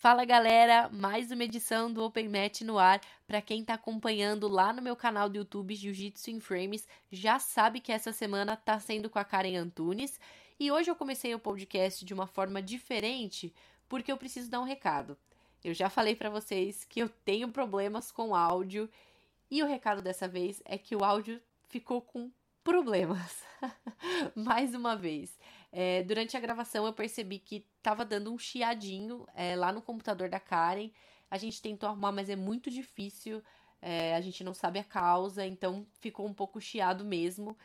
Fala galera, mais uma edição do Open Match no ar. Para quem está acompanhando lá no meu canal do YouTube Jiu-Jitsu in Frames, já sabe que essa semana tá sendo com a Karen Antunes. E hoje eu comecei o podcast de uma forma diferente, porque eu preciso dar um recado. Eu já falei para vocês que eu tenho problemas com áudio, e o recado dessa vez é que o áudio ficou com problemas. Mais uma vez. É, durante a gravação eu percebi que tava dando um chiadinho é, lá no computador da Karen. A gente tentou arrumar, mas é muito difícil. É, a gente não sabe a causa, então ficou um pouco chiado mesmo.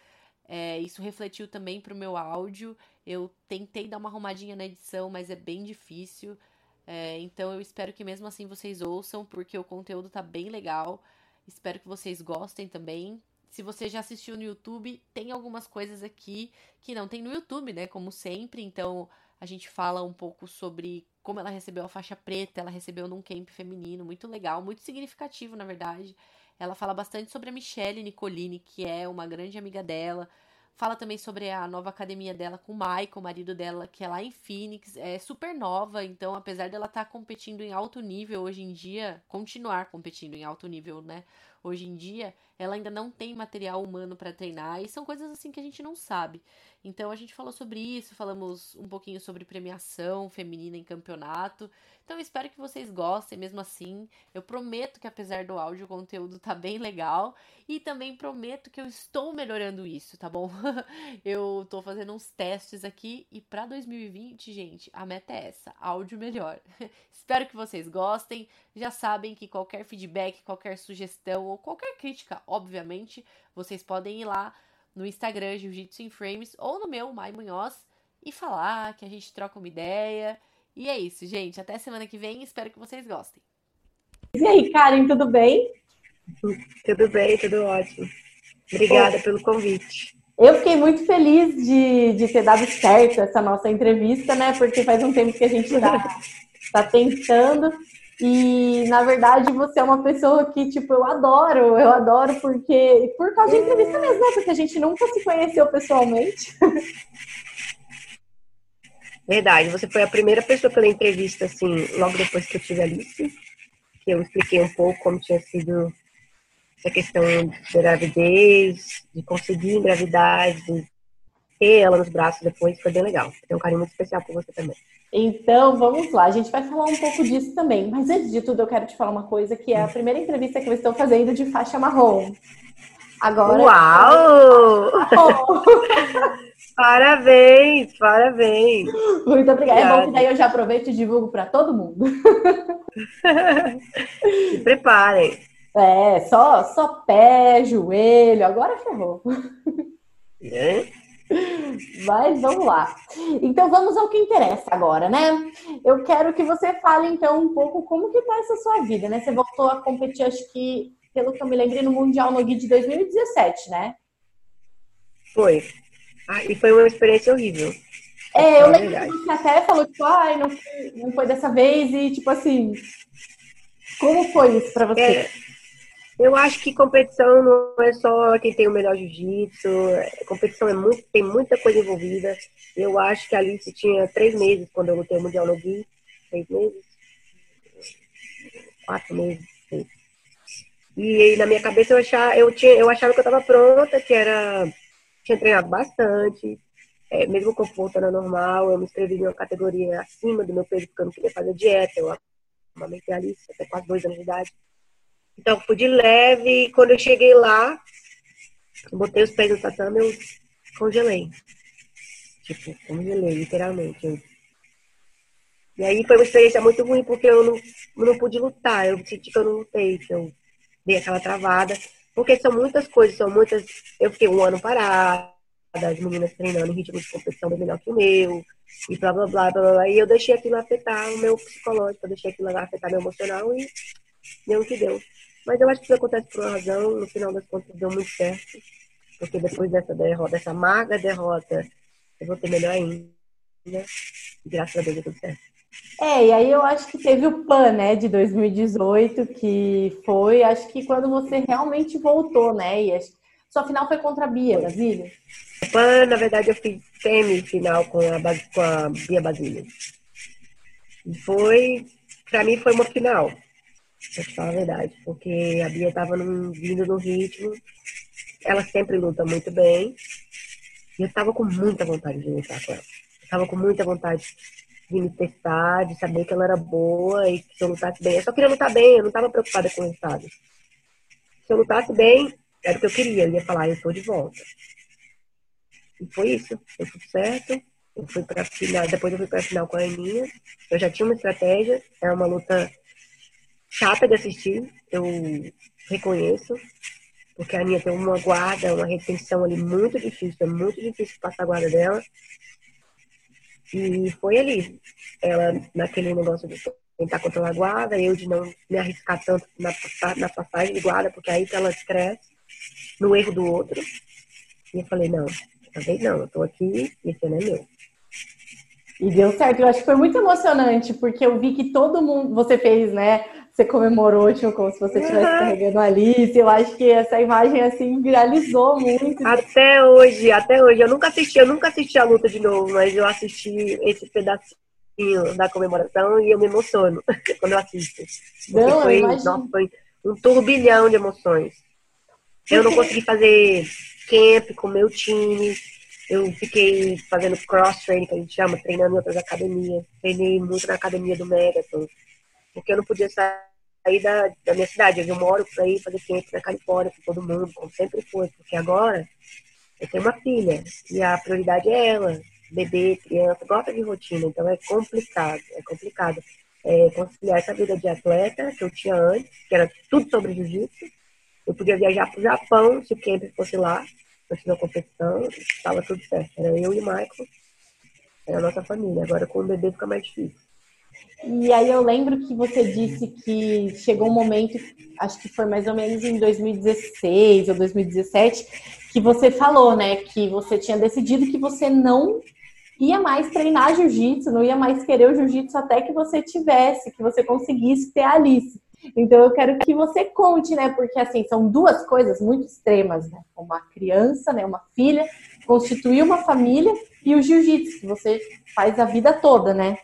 É, isso refletiu também pro meu áudio. Eu tentei dar uma arrumadinha na edição, mas é bem difícil. É, então eu espero que mesmo assim vocês ouçam, porque o conteúdo tá bem legal. Espero que vocês gostem também. Se você já assistiu no YouTube, tem algumas coisas aqui que não tem no YouTube, né? Como sempre. Então, a gente fala um pouco sobre como ela recebeu a faixa preta, ela recebeu num camp feminino, muito legal, muito significativo, na verdade. Ela fala bastante sobre a Michelle Nicolini, que é uma grande amiga dela. Fala também sobre a nova academia dela com o Michael, o marido dela, que é lá em Phoenix. É super nova, então apesar dela estar tá competindo em alto nível hoje em dia, continuar competindo em alto nível, né? Hoje em dia, ela ainda não tem material humano para treinar e são coisas assim que a gente não sabe. Então a gente falou sobre isso, falamos um pouquinho sobre premiação feminina em campeonato. Então espero que vocês gostem mesmo assim. Eu prometo que apesar do áudio o conteúdo tá bem legal e também prometo que eu estou melhorando isso, tá bom? eu tô fazendo uns testes aqui e para 2020, gente, a meta é essa, áudio melhor. espero que vocês gostem. Já sabem que qualquer feedback, qualquer sugestão ou qualquer crítica, obviamente, vocês podem ir lá no Instagram Jiu-Jitsu in Frames ou no meu, Mai Munhoz, e falar que a gente troca uma ideia. E é isso, gente. Até semana que vem. Espero que vocês gostem. E aí, Karen, tudo bem? Tudo bem, tudo ótimo. Obrigada pelo convite. Eu fiquei muito feliz de, de ter dado certo essa nossa entrevista, né? Porque faz um tempo que a gente está tá tentando. E, na verdade, você é uma pessoa que, tipo, eu adoro, eu adoro porque, por causa de entrevista mesmo, né? Porque a gente nunca se conheceu pessoalmente. Verdade, você foi a primeira pessoa pela entrevista, assim, logo depois que eu tive a Alice, que eu expliquei um pouco como tinha sido essa questão de gravidez, de conseguir engravidar, de ter ela nos braços depois, foi bem legal. Tem um carinho muito especial por você também. Então, vamos lá, a gente vai falar um pouco disso também. Mas antes de tudo, eu quero te falar uma coisa que é a primeira entrevista que eu estou fazendo de faixa marrom. Agora. Uau! parabéns, parabéns. Muito obrigada. É bom que daí eu já aproveito e divulgo para todo mundo. Se preparem. É, só, só pé, joelho, agora ferrou. É? Mas vamos lá. Então vamos ao que interessa agora, né? Eu quero que você fale então um pouco como que tá essa sua vida, né? Você voltou a competir, acho que, pelo que eu me lembrei, no Mundial no Gui de 2017, né? Foi. Ah, e foi uma experiência horrível. É, eu lembro que você até falou, tipo, ai, não, não foi dessa vez, e tipo assim, como foi isso pra você? É. Eu acho que competição não é só quem tem o melhor jiu-jitsu. Competição é muito, tem muita coisa envolvida. Eu acho que a Alice tinha três meses quando eu lutei o Mundial no Gui. Três meses? Quatro meses. E na minha cabeça eu achava, eu, tinha, eu achava que eu estava pronta, que era. Tinha treinado bastante. É, mesmo com voltando normal, eu me inscrevi em uma categoria acima do meu peso, porque eu não queria fazer dieta. Eu amamentei a Alice até quase dois anos de idade. Então, fui de leve e quando eu cheguei lá, botei os pés no tatame, eu congelei. Tipo, congelei, literalmente. E aí foi uma experiência muito ruim, porque eu não, eu não pude lutar. Eu senti que eu não lutei, que eu dei aquela travada. Porque são muitas coisas, são muitas. Eu fiquei um ano parada, as meninas treinando em ritmo de competição bem melhor que o meu, e blá blá blá blá blá. E eu deixei aquilo afetar o meu psicológico, eu deixei aquilo afetar meu emocional e deu o que deu. Mas eu acho que isso acontece por uma razão, no final das contas deu muito certo. Porque depois dessa derrota, dessa amarga derrota, eu vou ter melhor ainda. E graças a Deus deu tudo certo. É, e aí eu acho que teve o PAN, né, de 2018, que foi, acho que quando você realmente voltou, né? E acho, sua final foi contra a Bia, Basílio? O PAN, na verdade, eu fiz semifinal com a, com a Bia Basílio. E foi pra mim foi uma final. Pra falar a verdade. Porque a Bia tava num, vindo no ritmo. Ela sempre luta muito bem. E eu tava com muita vontade de lutar com ela. Eu tava com muita vontade de me testar, de saber que ela era boa e que se eu lutasse bem. Eu só queria lutar bem, eu não tava preocupada com o resultado. Se eu lutasse bem, era o que eu queria. Eu ia falar, eu tô de volta. E foi isso. Foi tudo certo. Eu fui pra final, depois eu fui pra final com a Aninha. Eu já tinha uma estratégia. É uma luta chata de assistir. Eu reconheço. Porque a Aninha tem uma guarda, uma retenção ali muito difícil. É muito difícil passar a guarda dela. E foi ali. Ela, naquele negócio de tentar controlar a guarda, eu de não me arriscar tanto na, na passagem de guarda, porque aí ela cresce no erro do outro. E eu falei, não, talvez não, eu tô aqui esse ano é meu. E deu certo. Eu acho que foi muito emocionante, porque eu vi que todo mundo. Você fez, né? Você comemorou, tipo, como se você estivesse uhum. carregando a Alice. Eu acho que essa imagem, assim, viralizou muito. Até hoje, até hoje. Eu nunca assisti, eu nunca assisti a luta de novo, mas eu assisti esse pedacinho da comemoração e eu me emociono quando eu assisto. Não, foi, nossa, foi um turbilhão de emoções. Eu não consegui fazer camp com meu time. Eu fiquei fazendo cross-training, que a gente chama, treinando em outras academias. Treinei muito na academia do Megaton porque eu não podia sair da, da minha cidade. Eu moro para ir fazer camp na Califórnia com todo mundo, como sempre foi, porque agora eu tenho uma filha e a prioridade é ela. Bebê, criança, gosta de rotina, então é complicado, é complicado é, conciliar essa vida de atleta que eu tinha antes, que era tudo sobre jiu-jitsu. Eu podia viajar para o Japão se o camp fosse lá, antes da competição, estava tudo certo. Era eu e o Michael, era a nossa família. Agora com o bebê fica mais difícil. E aí eu lembro que você disse que chegou um momento, acho que foi mais ou menos em 2016 ou 2017, que você falou, né, que você tinha decidido que você não ia mais treinar jiu-jitsu, não ia mais querer o jiu-jitsu até que você tivesse, que você conseguisse ter a Alice. Então eu quero que você conte, né, porque assim, são duas coisas muito extremas, né, uma criança, né, uma filha, constituir uma família e o jiu-jitsu, que você faz a vida toda, né?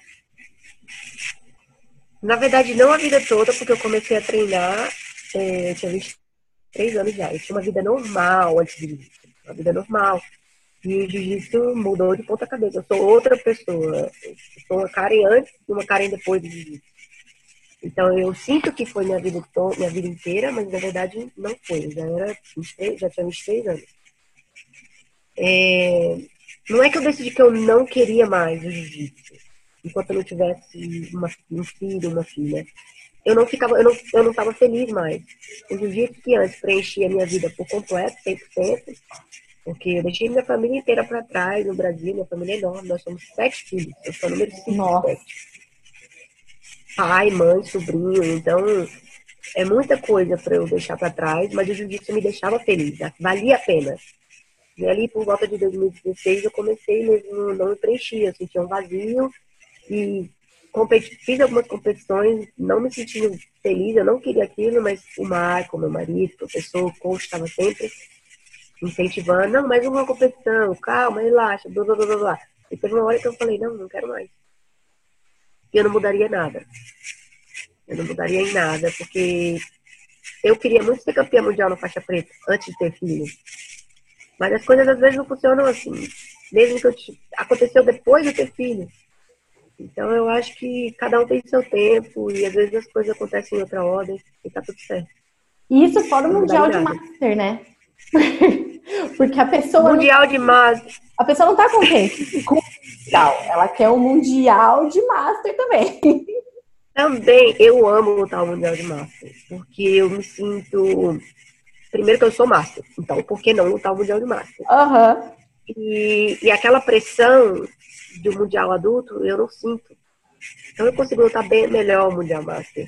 Na verdade, não a vida toda, porque eu comecei a treinar, é, eu tinha 23 anos já. Eu tinha uma vida normal antes de jiu-jitsu. Uma vida normal. E o jiu-jitsu mudou de ponta cabeça. Eu sou outra pessoa. Eu sou uma Karen antes e uma Karen depois do jiu-jitsu. Então eu sinto que foi minha vida, minha vida inteira, mas na verdade não foi. Eu já, era 23, já tinha 23 anos. É, não é que eu decidi que eu não queria mais o jiu-jitsu enquanto eu não tivesse uma, um filho, uma filha. Eu não ficava, eu não, eu não estava feliz mais. O jiu-jitsu que antes preenchia a minha vida por completo, 100%, porque eu deixei minha família inteira para trás no Brasil, minha família é enorme, nós somos sete filhos, eu sou número cinco, sete. Pai, mãe, sobrinho, então é muita coisa para eu deixar para trás, mas o jiu-jitsu me deixava feliz, valia a pena. E ali por volta de 2016 eu comecei mesmo, não me preenchia, eu sentia um vazio e competi fiz algumas competições, não me sentindo feliz, eu não queria aquilo, mas o Marco, meu marido, professor, coach, estava sempre incentivando, não, mais uma competição, calma, relaxa, blá, blá, blá, blá. E teve uma hora que eu falei, não, não quero mais. E eu não mudaria nada. Eu não mudaria em nada, porque eu queria muito ser campeã mundial na faixa preta, antes de ter filho. Mas as coisas às vezes não funcionam assim. Mesmo que eu aconteceu depois de ter filho. Então eu acho que cada um tem seu tempo e às vezes as coisas acontecem em outra ordem e tá tudo certo. E isso fora o Mundial de Master, né? Porque a pessoa. Mundial não... de Master. A pessoa não tá contente com o Mundial. Ela quer o Mundial de Master também. Também, eu amo lutar o Mundial de Master. Porque eu me sinto. Primeiro que eu sou Master. Então, por que não lutar o Mundial de Master? Aham. Uhum. E, e aquela pressão do Mundial Adulto, eu não sinto. Então eu consigo lutar bem melhor o Mundial Master.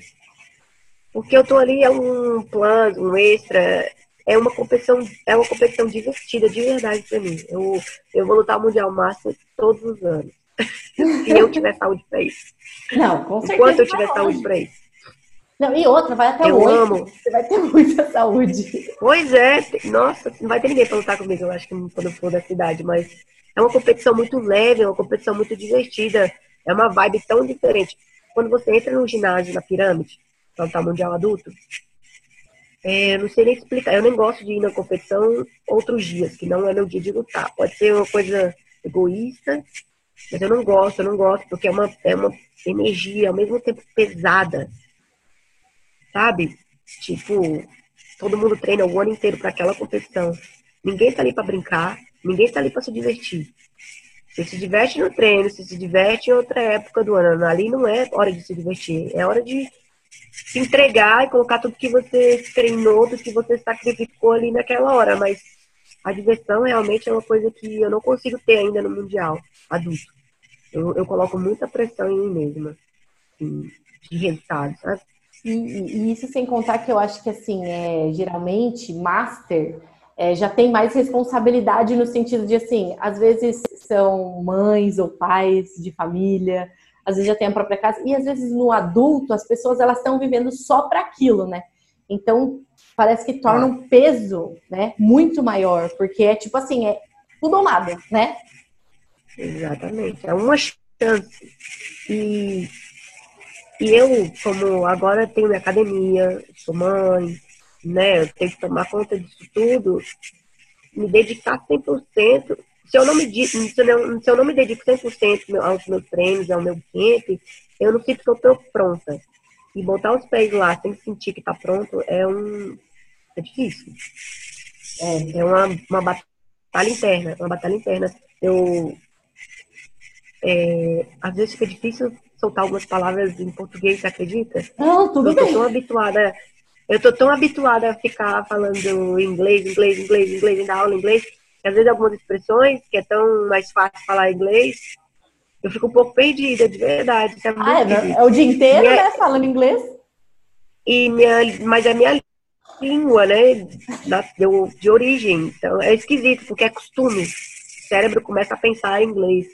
Porque eu tô ali, é um plano, um extra, é uma competição, é uma competição divertida, de verdade pra mim. Eu, eu vou lutar o Mundial Master todos os anos. Se eu tiver saúde pra isso. Não, com certeza. Enquanto eu tiver saúde pra isso. Não, e outra, vai até eu amo. Você vai ter muita saúde. Pois é, nossa, não vai ter ninguém pra lutar comigo, eu acho que quando eu for da cidade, mas é uma competição muito leve, é uma competição muito divertida. É uma vibe tão diferente. quando você entra no ginásio na pirâmide, que é o mundial adulto, é, não sei nem explicar. Eu nem gosto de ir na competição outros dias, que não é meu dia de lutar. Pode ser uma coisa egoísta, mas eu não gosto, eu não gosto, porque é uma, é uma energia ao mesmo tempo pesada. Sabe? Tipo, todo mundo treina o ano inteiro para aquela competição. Ninguém tá ali para brincar, ninguém tá ali para se divertir. Você se diverte no treino, você se diverte em outra época do ano. Ali não é hora de se divertir, é hora de se entregar e colocar tudo que você treinou, tudo que você sacrificou ali naquela hora. Mas a diversão realmente é uma coisa que eu não consigo ter ainda no Mundial adulto. Eu, eu coloco muita pressão em mim mesma, assim, de resultado, sabe? E, e, isso sem contar que eu acho que, assim, é, geralmente, master é, já tem mais responsabilidade no sentido de, assim, às vezes são mães ou pais de família, às vezes já tem a própria casa, e às vezes no adulto as pessoas elas estão vivendo só para aquilo, né? Então parece que torna um peso, né, muito maior, porque é tipo assim, é tudo ou nada, né? Exatamente, é uma chance. E, e eu, como agora tenho minha academia, sou mãe, né, eu tenho que tomar conta disso tudo, me dedicar 100%, se eu não me, se eu não, se eu não me dedico 100% aos meus treinos, ao meu camp, eu não sinto que eu estou pronta. E botar os pés lá sem sentir que está pronto é um. É difícil. É, é uma, uma batalha interna. Uma batalha interna. Eu. É, às vezes fica difícil soltar algumas palavras em português, você acredita? Não, tudo eu bem. Eu tô tão habituada. Eu tô tão habituada a ficar falando inglês, inglês, inglês, inglês, dar aula em inglês, às vezes algumas expressões que é tão mais fácil falar inglês, eu fico um pouco perdida, de verdade. É, ah, é, é, o dia inteiro, minha, né, falando inglês? E minha, mas a minha língua, né, da, de, de origem, então é esquisito, porque é costume. O cérebro começa a pensar em inglês.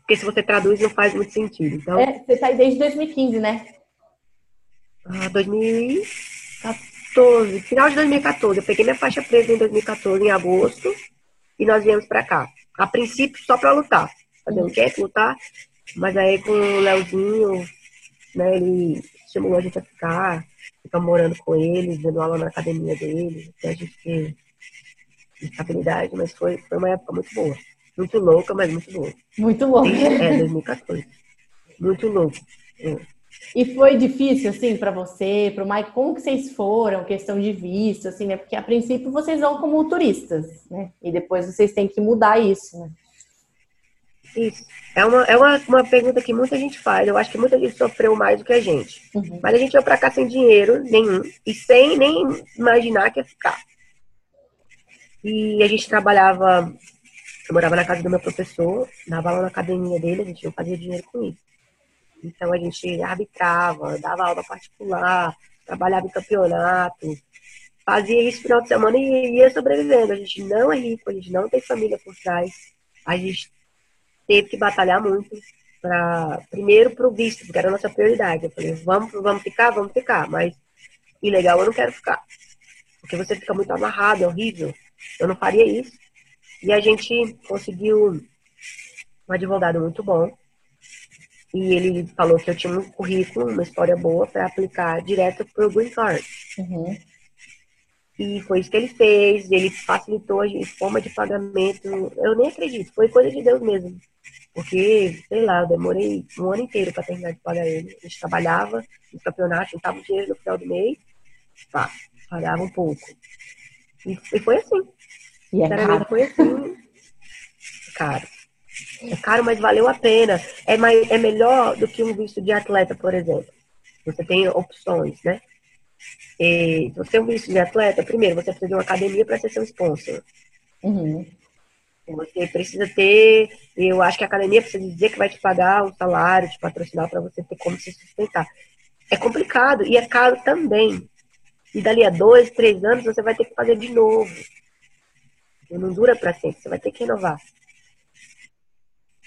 Porque se você traduz não faz muito sentido. Então, é, você tá aí desde 2015, né? Ah, 2014, final de 2014. Eu peguei minha faixa presa em 2014, em agosto e nós viemos para cá. A princípio, só para lutar. Fazer um camp, lutar. Mas aí com o Leozinho, né, ele estimulou a gente a ficar, ficar morando com eles, dando aula na academia deles, até a gente ter estabilidade, mas foi, foi uma época muito boa. Muito louca, mas muito boa. Muito louca. É, 2014. Muito louco. É. E foi difícil, assim, para você, para o Mike, como que vocês foram, questão de visto, assim, né? Porque a princípio vocês vão como turistas, né? E depois vocês têm que mudar isso, né? Isso. É uma, é uma, uma pergunta que muita gente faz. Eu acho que muita gente sofreu mais do que a gente. Uhum. Mas a gente veio para cá sem dinheiro nenhum e sem nem imaginar que ia ficar. E a gente trabalhava, eu morava na casa do meu professor, dava aula na academia dele, a gente não fazia dinheiro com isso. Então a gente arbitrava, dava aula particular, trabalhava em campeonato, fazia isso no final de semana e ia sobrevivendo. A gente não é rico, a gente não tem família por trás. A gente teve que batalhar muito para primeiro para o visto, porque era a nossa prioridade. Eu falei, vamos, vamos ficar, vamos ficar, mas ilegal eu não quero ficar. Porque você fica muito amarrado, é horrível. Eu não faria isso. E a gente conseguiu um advogado muito bom, e ele falou que eu tinha um currículo, uma história boa para aplicar direto para o Green Card. Uhum. E foi isso que ele fez, ele facilitou a forma de pagamento. Eu nem acredito, foi coisa de Deus mesmo. Porque, sei lá, eu demorei um ano inteiro para terminar de pagar ele. A gente trabalhava no campeonato, juntava o dinheiro no final do mês, pá, pagava um pouco. E, e foi assim. E é caro. Foi assim. Caro. É caro, mas valeu a pena. É, mais, é melhor do que um visto de atleta, por exemplo. Você tem opções, né? E, se você é um visto de atleta, primeiro, você precisa de uma academia para ser seu sponsor. Uhum. Você precisa ter, eu acho que a academia precisa dizer que vai te pagar um salário, te patrocinar para você ter como se sustentar. É complicado e é caro também. E dali a dois, três anos você vai ter que fazer de novo. Não dura para sempre, você vai ter que renovar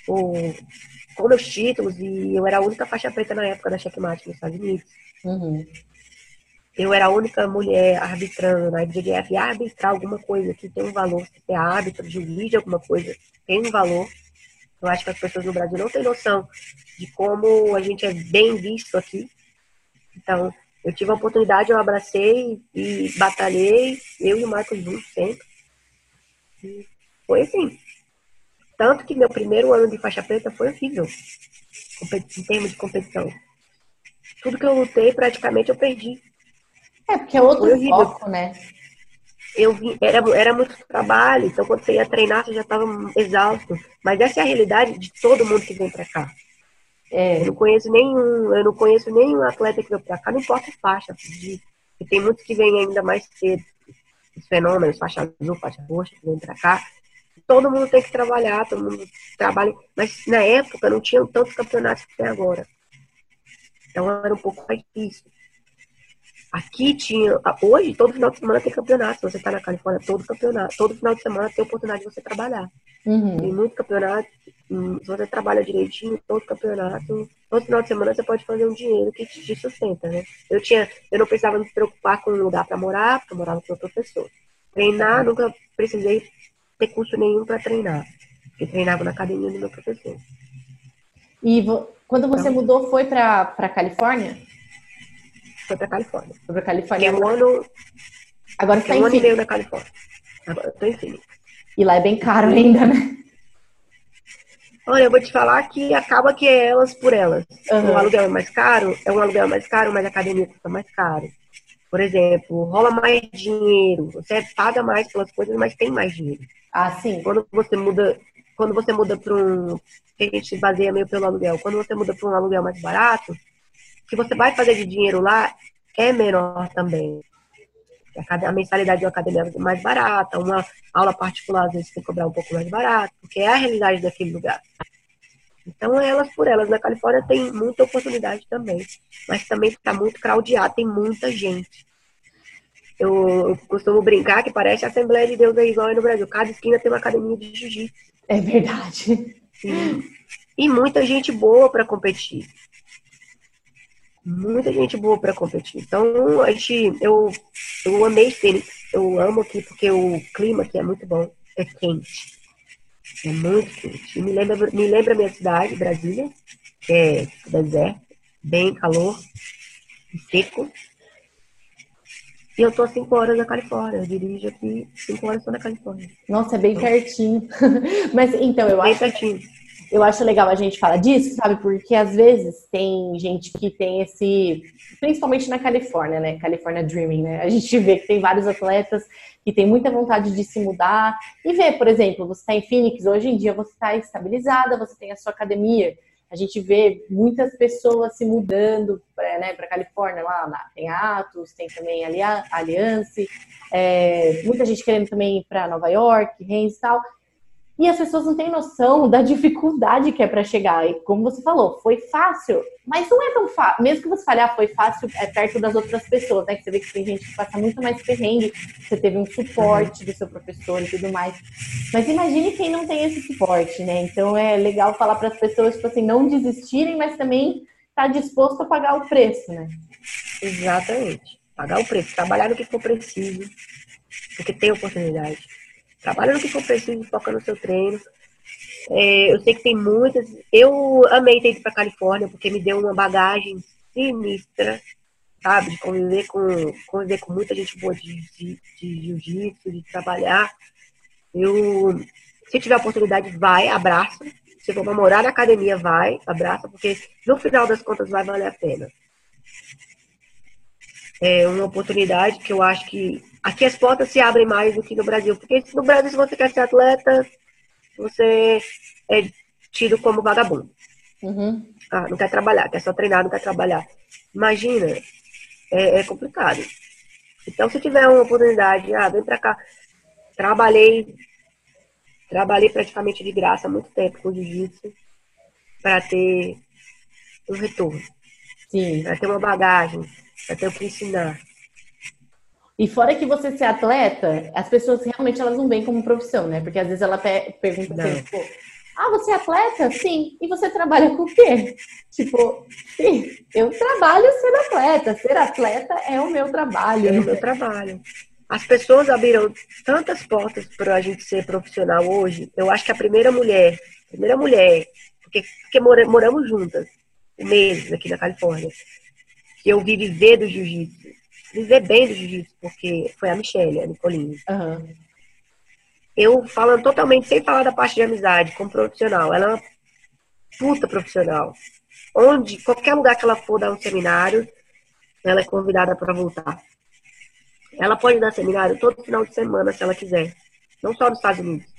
o, com meus títulos e eu era a única faixa preta na época da checkmate nos Estados Unidos. Uhum. Eu era a única mulher arbitrando na IBJJF. Arbitrar alguma coisa que tem um valor, se é árbitro, juiz de alguma coisa, tem um valor. Eu acho que as pessoas no Brasil não têm noção de como a gente é bem visto aqui. Então, eu tive a oportunidade, eu abracei e batalhei, eu e o Marcos juntos sempre. E foi assim. Tanto que meu primeiro ano de faixa preta foi horrível, em termos de competição. Tudo que eu lutei, praticamente, eu perdi. É, porque é outro foco, né? Eu vi, era, era muito trabalho, então quando você ia treinar, você já estava exausto. Mas essa é a realidade de todo mundo que vem para cá. É. Eu não conheço nenhum, eu não conheço nenhum atleta que veio para cá, não importa a faixa. De, e tem muitos que vêm ainda mais cedo. Os fenômenos, faixa azul, faixa roxa, que vêm para cá. Todo mundo tem que trabalhar, todo mundo trabalha. Mas na época não tinham tantos campeonatos que tem agora. Então era um pouco mais difícil. Aqui tinha. Hoje, todo final de semana tem campeonato. Se você está na Califórnia, todo campeonato, todo final de semana tem oportunidade de você trabalhar. Uhum. Tem muito campeonato. Hum, se você trabalha direitinho, todo campeonato, todo final de semana você pode fazer um dinheiro que te sustenta, né? Eu tinha, eu não precisava me preocupar com um lugar para morar, porque eu morava com o professor. Treinar, nunca precisei ter curso nenhum para treinar. Eu treinava na academia do meu professor. E quando você então, mudou, foi para Califórnia? Foi pra Califórnia. Foi pra Califórnia. Que é um ano. Agora você tá um ano e meio na Califórnia. Agora eu tô em Phoenix. E lá é bem caro ainda, né? Olha, eu vou te falar que acaba que é elas por elas. Uhum. O aluguel é mais caro, é um aluguel mais caro, mas a academia custa mais caro. Por exemplo, rola mais dinheiro, você paga mais pelas coisas, mas tem mais dinheiro. Ah, sim. Quando você muda, quando você muda para um, que a gente se baseia meio pelo aluguel, quando você muda para um aluguel mais barato, que você vai fazer de dinheiro lá é menor também. A mensalidade de uma academia é mais barata, uma aula particular às vezes tem que cobrar um pouco mais barato, porque é a realidade daquele lugar. Então, elas por elas. Na Califórnia tem muita oportunidade também, mas também está muito craudiado, tem muita gente. Eu, eu, costumo brincar que parece a Assembleia de Deus aí igual aí no Brasil. Cada esquina tem uma academia de jiu-jitsu. É verdade. E, e muita gente boa para competir muita gente boa para competir. Então, a gente, eu, eu amei Phoenix. Eu amo aqui porque o clima aqui é muito bom. É quente. É muito quente. E me lembra, me lembra a minha cidade, Brasília, que é deserto, bem calor, seco. E eu tô 5 horas na Califórnia. Eu dirijo aqui 5 horas só na Califórnia. Nossa, é bem pertinho. Mas então, eu bem acho. Pertinho eu acho legal a gente falar disso, sabe? Porque às vezes tem gente que tem esse, principalmente na Califórnia, né? California Dreaming, né? A gente vê que tem vários atletas que tem muita vontade de se mudar e ver, por exemplo, você está em Phoenix, hoje em dia você está estabilizada, você tem a sua academia. A gente vê muitas pessoas se mudando para né, Califórnia, lá tem Atos, tem também a Aliança, é, muita gente querendo também ir para Nova York, Rennes e tal. E as pessoas não têm noção da dificuldade que é para chegar. E como você falou, foi fácil, mas não é tão fácil. Mesmo que você falhar, foi fácil é perto das outras pessoas, né? Que você vê que tem gente que passa muito mais perrengue, você teve um suporte do seu professor e tudo mais. Mas imagine quem não tem esse suporte, né? Então é legal falar para as pessoas, tipo assim, não desistirem, mas também estar tá disposto a pagar o preço, né? Exatamente. Pagar o preço, trabalhar no que for preciso, porque tem oportunidade. Trabalha no que for preciso, foca no seu treino. É, eu sei que tem muitas. Eu amei ter ido para Califórnia porque me deu uma bagagem sinistra, sabe? De conviver com, conviver com muita gente boa de, de, de jiu-jitsu, de trabalhar. Eu, se tiver oportunidade, vai, abraça. Se for para morar na academia, vai, abraça, porque no final das contas vai valer a pena. É uma oportunidade que eu acho que aqui as portas se abrem mais do que no Brasil. Porque no Brasil, se você quer ser atleta, você é tido como vagabundo. Uhum. Ah, não quer trabalhar, quer só treinar, não quer trabalhar. Imagina, é, é complicado. Então, se tiver uma oportunidade, ah, vem pra cá. Trabalhei, trabalhei praticamente de graça há muito tempo com jiu-jitsu para ter um retorno. Sim. Para ter uma bagagem, para ter o que ensinar. E fora que você ser atleta, as pessoas realmente elas não veem como profissão, né? Porque às vezes ela pergunta assim, tipo, ah, você é atleta? Sim. E você trabalha com o quê? Tipo, sim, eu trabalho sendo atleta. Ser atleta é o meu trabalho. É o meu trabalho. As pessoas abriram tantas portas para a gente ser profissional hoje. Eu acho que a primeira mulher primeira mulher, porque, porque mora, moramos juntas, meses aqui na Califórnia, que eu vi viver do jiu-jitsu, viver bem do jiu-jitsu, porque foi a Michelle, a Nicoline. Uhum. Eu falando totalmente, sem falar da parte de amizade, como profissional, ela é uma puta profissional. Onde, qualquer lugar que ela for dar um seminário, ela é convidada para voltar. Ela pode dar seminário todo final de semana, se ela quiser. Não só nos Estados Unidos.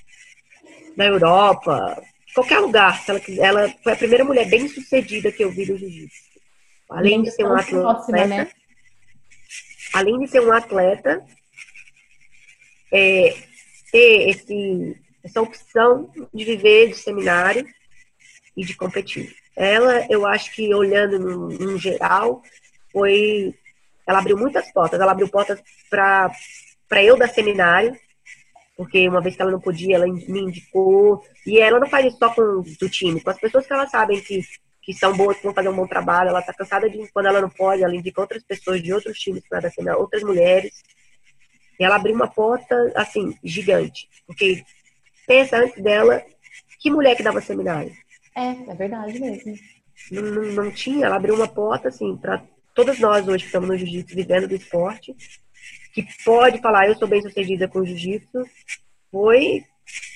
Na Europa, qualquer lugar, se ela quiser. Ela foi a primeira mulher bem sucedida que eu vi no jiu-jitsu. Além de ser um atleta. Né? Além de ser um atleta, é, ter esse, essa opção de viver de seminário e de competir. Ela, eu acho que olhando no, no geral, foi. Ela abriu muitas portas. Ela abriu portas para eu dar seminário, porque uma vez que ela não podia, ela me indicou. E ela não faz isso só com do time, com as pessoas que ela sabem que, que são boas, que vão fazer um bom trabalho. Ela tá cansada de, quando ela não pode, ela indica outras pessoas de outros times para dar outras mulheres. E ela abriu uma porta, assim, gigante. Porque pensa antes dela, que mulher que dava seminário? É, é verdade mesmo. Não, não, não tinha, ela abriu uma porta, assim, para todas nós hoje que estamos no jiu-jitsu, vivendo do esporte, que pode falar, eu sou bem sucedida com jiu-jitsu, foi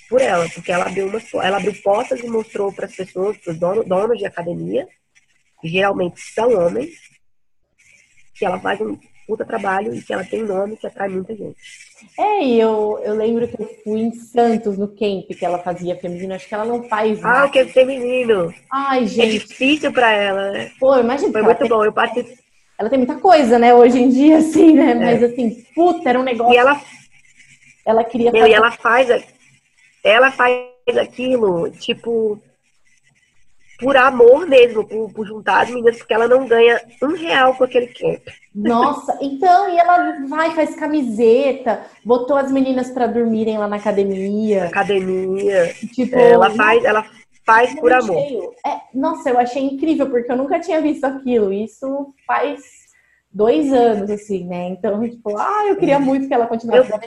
por ela, porque ela abriu, uma, ela abriu portas e mostrou para as pessoas, para os donos, donos de academia, que geralmente são homens, que ela faz um puta trabalho e que ela tem nome que atrai muita gente. É, e eu, eu lembro que eu fui em Santos, no camp que ela fazia feminino. Acho que ela não faz. Ah, o camp feminino. Ai, gente. É difícil pra ela, né? Pô, imagina. Foi muito tem, bom. Eu participei. Ela tem muita coisa, né, hoje em dia, assim, né? É. Mas assim, puta, era um negócio. E ela. Ela queria Meu, fazer. E ela faz. Ela faz aquilo, tipo por amor mesmo, por, por, juntar as meninas, porque ela não ganha um real com aquele camp. Nossa, então, e ela vai, faz camiseta, botou as meninas para dormirem lá na academia. Academia. Tipo, ela faz, ela faz por amor. É, nossa, eu achei incrível, porque eu nunca tinha visto aquilo. Isso faz dois anos, assim, né? Então, tipo, ah, eu queria muito que ela continuasse. Eu...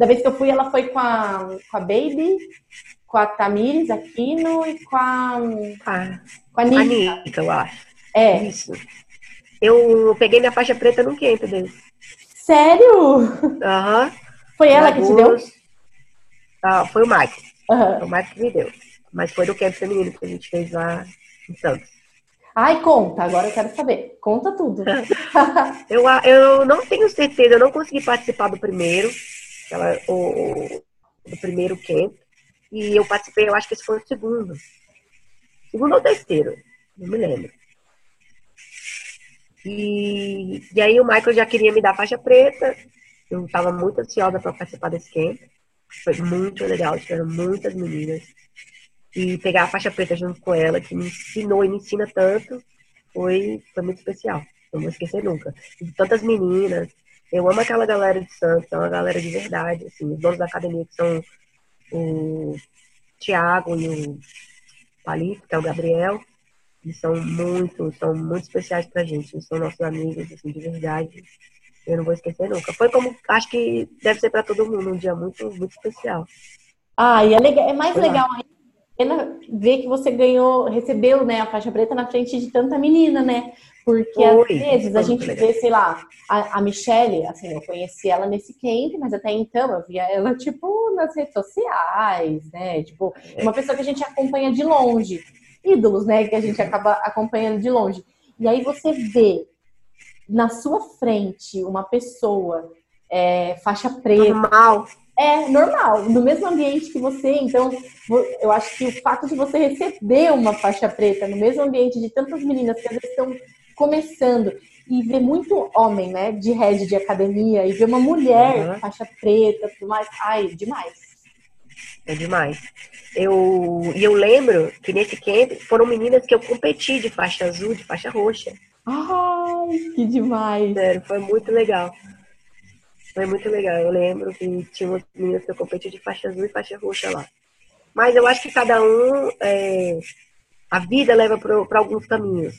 Da vez que eu fui, ela foi com a, com a Baby, com a Tamires Aquino e com a. Ah, com a Anitta. Anitta, eu acho. É. Isso. Eu peguei minha faixa preta no quinto dele. Sério? Aham. Uhum. Foi ela que te deu? Ah, foi o. Uhum. Foi o Michael que me deu. Mas foi do camp feminino que a gente fez lá em Santos. Ai, conta, agora eu quero saber. Conta tudo. eu, eu não tenho certeza, eu não consegui participar do primeiro, aquela, o, do primeiro camp. E eu participei, eu acho que esse foi o segundo. Segundo ou terceiro, não me lembro. E, e aí o Michael já queria me dar faixa preta. Eu estava muito ansiosa para participar desse camp. Foi muito legal, tiveram muitas meninas. E pegar a faixa preta junto com ela, que me ensinou e me ensina tanto, foi, foi muito especial. Não vou esquecer nunca. E tantas meninas. Eu amo aquela galera de Santos, é uma galera de verdade. Assim, os donos da academia que são o Tiago e o Palito, que é o Gabriel, eles são muito, são muito especiais pra gente. Eles são nossos amigos, assim, de verdade. Eu não vou esquecer nunca. Foi como, acho que deve ser para todo mundo um dia muito, muito especial. Ah, e é, legal, é mais Foi legal ainda ver que você ganhou, recebeu, né, a faixa preta na frente de tanta menina, né? Porque às vezes a gente vê, sei lá, a, a Michelle, assim, eu conheci ela nesse camp, mas até então eu via ela, tipo, nas redes sociais, né? Tipo, é. uma pessoa que a gente acompanha de longe. Ídolos, né? Que a gente acaba acompanhando de longe. E aí você vê na sua frente uma pessoa é, faixa preta. Normal. É normal, no mesmo ambiente que você. Então, eu acho que o fato de você receber uma faixa preta no mesmo ambiente de tantas meninas que às vezes estão começando e ver muito homem, né, de head de academia e ver uma mulher uhum. faixa preta, tudo mais, ai, demais. É demais. Eu e eu lembro que nesse camp foram meninas que eu competi de faixa azul, de faixa roxa. Ai, que demais. Sério, foi muito legal. Foi muito legal. Eu lembro que tinha umas meninas que eu competi de faixa azul e faixa roxa lá. Mas eu acho que cada um, é... a vida leva para alguns caminhos.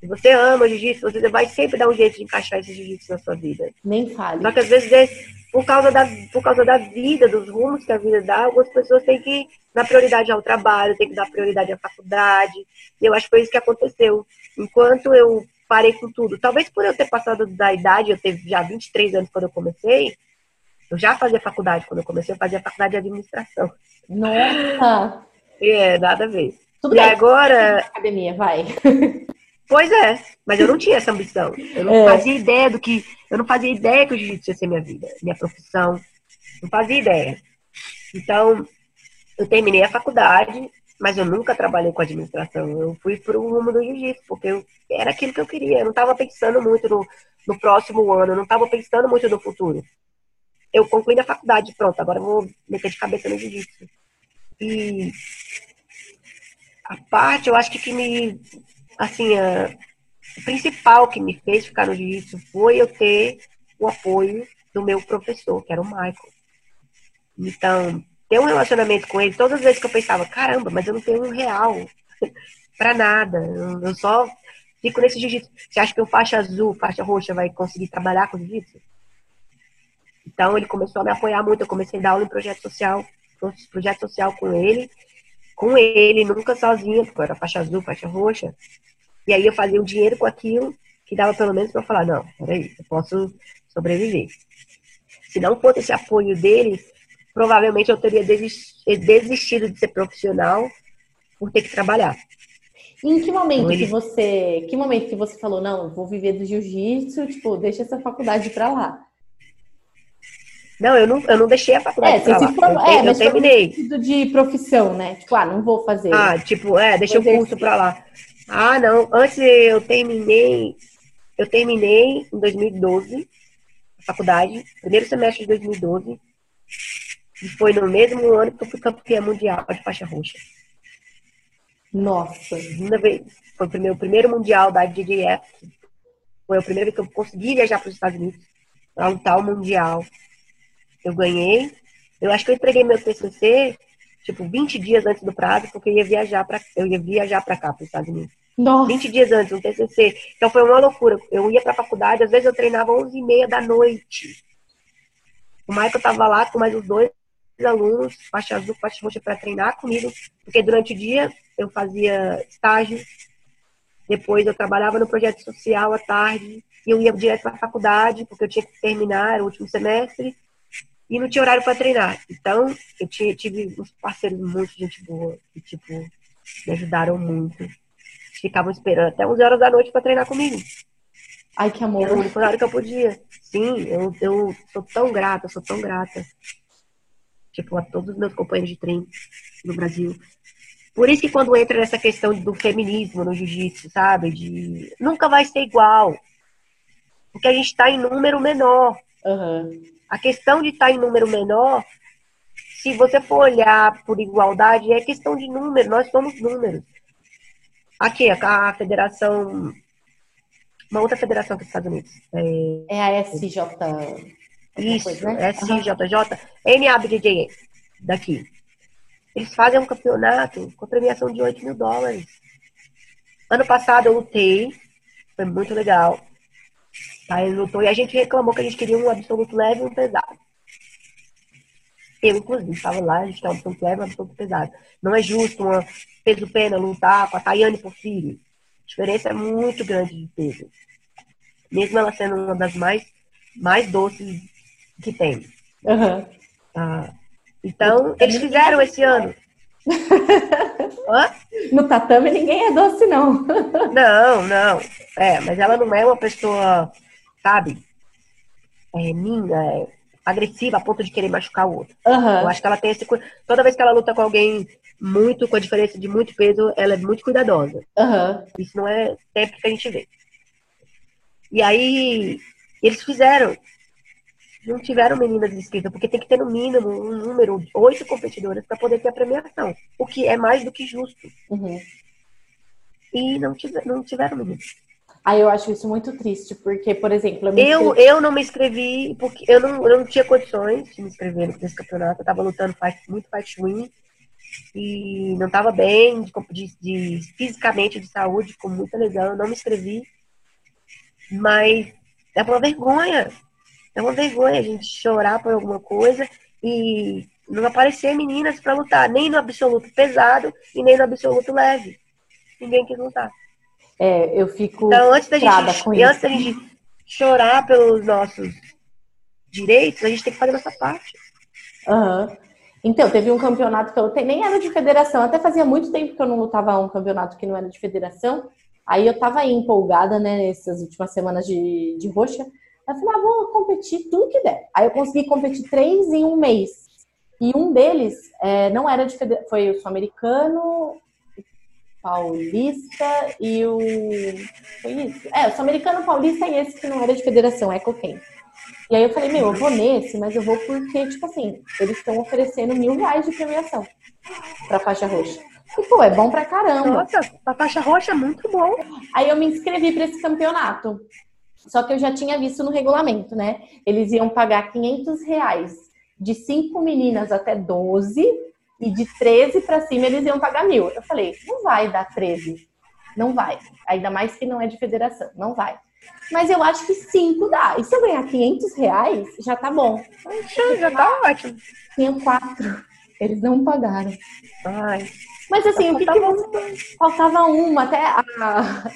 Se você ama jiu-jitsu, você vai sempre dar um jeito de encaixar esse jiu-jitsu na sua vida. Nem fale. Só que às vezes, é por causa, da, por causa da vida, dos rumos que a vida dá, algumas pessoas têm que dar prioridade ao trabalho, têm que dar prioridade à faculdade. E eu acho que foi isso que aconteceu. Enquanto eu parei com tudo, talvez por eu ter passado da idade, eu teve já 23 anos quando eu comecei, eu já fazia faculdade quando eu comecei, eu fazia faculdade de administração. Nossa! É, nada a ver. Tudo e bem. agora. Academia, vai. Pois é, mas eu não tinha essa ambição. Eu não É. fazia ideia do que. Eu não fazia ideia que o jiu-jitsu ia ser minha vida, minha profissão. Não fazia ideia. Então, eu terminei a faculdade, mas eu nunca trabalhei com administração. Eu fui pro rumo do jiu-jitsu, porque eu, era aquilo que eu queria. Eu não estava pensando muito no, no próximo ano, eu não estava pensando muito no futuro. Eu concluí a faculdade, pronto, agora eu vou meter de cabeça no jiu-jitsu. E a parte, eu acho que, que me. Assim, a, o principal que me fez ficar no jiu-jitsu foi eu ter o apoio do meu professor, que era o Michael. Então, ter um relacionamento com ele, todas as vezes que eu pensava, caramba, mas eu não tenho um real pra nada. Eu, só fico nesse jiu-jitsu. Você acha que o faixa azul, faixa roxa vai conseguir trabalhar com jiu-jitsu? Então, ele começou a me apoiar muito. Eu comecei a dar aula em projeto social, projeto social com ele. Com ele, nunca sozinha, porque era faixa azul, faixa roxa. E aí eu fazia um dinheiro com aquilo que dava pelo menos para falar, não, peraí, eu posso sobreviver. Se não fosse esse apoio dele, provavelmente eu teria desis- desistido de ser profissional por ter que trabalhar. E em que momento Então, ele- que você, que momento que você falou, não, vou viver do jiu-jitsu, tipo, deixa essa faculdade pra lá? Não, eu não, eu não deixei a faculdade É, pra lá. se formou, eu, é, eu mas terminei. sentido de profissão, né? Tipo, ah, não vou fazer. Ah, tipo, é, deixa o curso pra lá. Ah, não, antes eu terminei, eu terminei em 2012, a faculdade, primeiro semestre de 2012, e foi no mesmo ano que eu fui campeã mundial de faixa roxa. Nossa. Foi o meu primeiro mundial da DJF, foi a primeira vez que eu consegui viajar para os Estados Unidos para lutar o mundial. Eu ganhei, eu acho que eu entreguei meu TCC, tipo, 20 dias antes do prazo, porque eu ia viajar para eu ia viajar para cá, para os Estados Unidos. Nossa. 20 dias antes, um TCC. Então foi uma loucura. Eu ia pra faculdade, às vezes eu treinava 11 e meia da noite. O Michael tava lá com mais uns dois alunos, faixa azul, faixa roxa, para treinar comigo, porque durante o dia eu fazia estágio, depois eu trabalhava no projeto social à tarde, e eu ia direto para a faculdade, porque eu tinha que terminar o último semestre, e não tinha horário para treinar. Então, eu tinha, tive uns parceiros muito gente boa, que, tipo, me ajudaram muito ficavam esperando até 11 horas da noite para treinar comigo. Ai, que Era o amor. único horário que eu podia. Sim, eu, eu sou tão grata, sou tão grata. Tipo, a todos os meus companheiros de treino no Brasil. Por isso que quando entra nessa questão do feminismo no jiu-jitsu, sabe? De nunca vai ser igual. Porque a gente está em número menor. Aham. A questão de estar em número menor, se você for olhar por igualdade, é questão de número. Nós somos números. Aqui, a, a federação. Uma outra federação dos Estados Unidos. É, É a SJ. Isso, coisa, né? SJJ, NABJJ, daqui. Eles fazem um campeonato com premiação de 8 mil dólares. Ano passado eu lutei, foi muito legal. Aí lutou e a gente reclamou que a gente queria um absoluto leve e um pesado. Eu, inclusive, estava lá, a gente quer um absoluto leve e um absoluto pesado. Não é justo uma peso pena lutar com a Tayane Porfírio. A diferença é muito grande de peso. Mesmo ela sendo uma das mais, mais doces que tem. Aham. Tá? Então, eles fizeram esse ano. Hã? No tatame ninguém é doce, não. Não, não. É, mas ela não é uma pessoa, sabe, é, minha, é, agressiva a ponto de querer machucar o outro. Eu Aham. acho que ela tem esse. Toda vez que ela luta com alguém muito, com a diferença de muito peso, ela é muito cuidadosa. Aham. Isso não é sempre que a gente vê. E aí, eles fizeram. Não tiveram meninas inscritas, porque tem que ter no mínimo um número, oito competidoras, para poder ter a premiação. O que é mais do que justo. Uhum. E não, tive, não tiveram meninas. Aí eu acho isso muito triste, porque, por exemplo, eu Eu, eu não me inscrevi, porque eu não, eu não tinha condições de me inscrever nesse campeonato. Eu tava lutando fight, muito fight win. e não estava bem de, de, fisicamente, de saúde, com muita lesão, eu não me inscrevi. Mas é uma vergonha. É uma vergonha a gente chorar por alguma coisa e não aparecer meninas para lutar, nem no absoluto pesado e nem no absoluto leve. Ninguém quis lutar. É, eu fico. Então, antes da gente, antes da gente chorar pelos nossos direitos, a gente tem que fazer nossa parte. Uhum. Então, teve um campeonato que eu lutei, nem era de federação, até fazia muito tempo que eu não lutava um campeonato que não era de federação. Aí eu tava empolgada, né, nessas últimas semanas de, de roxa. Eu falei, ah, vou competir tudo que der. Aí eu consegui competir três em um mês. E um deles é, não era de federação, foi o sul-americano, paulista e o. Foi isso? É, o sul-americano, paulista e esse que não era de federação, é coquém. E aí eu falei, meu, eu vou nesse, mas eu vou porque, tipo assim, eles estão oferecendo mil reais de premiação pra faixa roxa. E, pô, é bom pra caramba. Nossa, a faixa roxa é muito bom. Aí eu me inscrevi para esse campeonato. Só que eu já tinha visto no regulamento, né? Eles iam pagar 500 reais de cinco meninas até 12 e de 13 para cima eles iam pagar mil. Eu falei, não vai dar 13. Não vai. Ainda mais que não é de federação. Não vai. Mas eu acho que 5 dá. E se eu ganhar 500 reais, já tá bom. Já, tá ótimo. Tinha quatro. Eles não pagaram. Ai. Mas assim, o que, que você... Faltava uma, até a,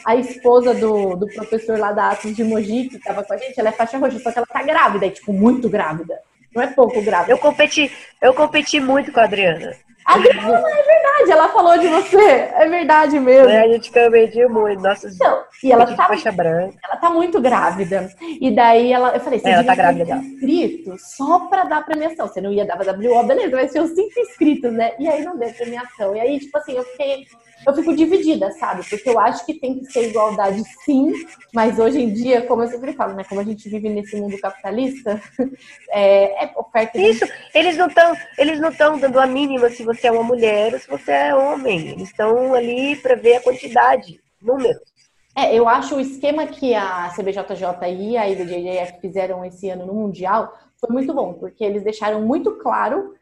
a esposa do, do professor lá da Atos de Mogi, que tava com a gente, ela é faixa roxa, só que ela tá grávida, é tipo, muito grávida. Não é pouco grávida. Eu competi, eu competi muito com a Adriana. Adriana, é verdade, ela falou de você. É verdade mesmo. É, a gente competiu muito. Nossa, então, e ela tá, faixa branca. ela tá muito grávida. E daí ela, eu falei, você é, ela tá grávida inscrito só pra dar premiação. Você não ia dar WO, beleza, mas tinha cinco inscritos, né? E aí não deu premiação. E aí, tipo assim, eu fiquei eu fico dividida, sabe? Porque eu acho que tem que ser igualdade sim, mas hoje em dia, como eu sempre falo, né? Como a gente vive nesse mundo capitalista, é, é oferta. Isso, eles não estão, eles não estão dando a mínima se você é uma mulher ou se você é homem. Eles estão ali para ver a quantidade, números. É, eu acho o esquema que a CBJJ e a IBJJF fizeram esse ano no Mundial foi muito bom, porque eles deixaram muito claro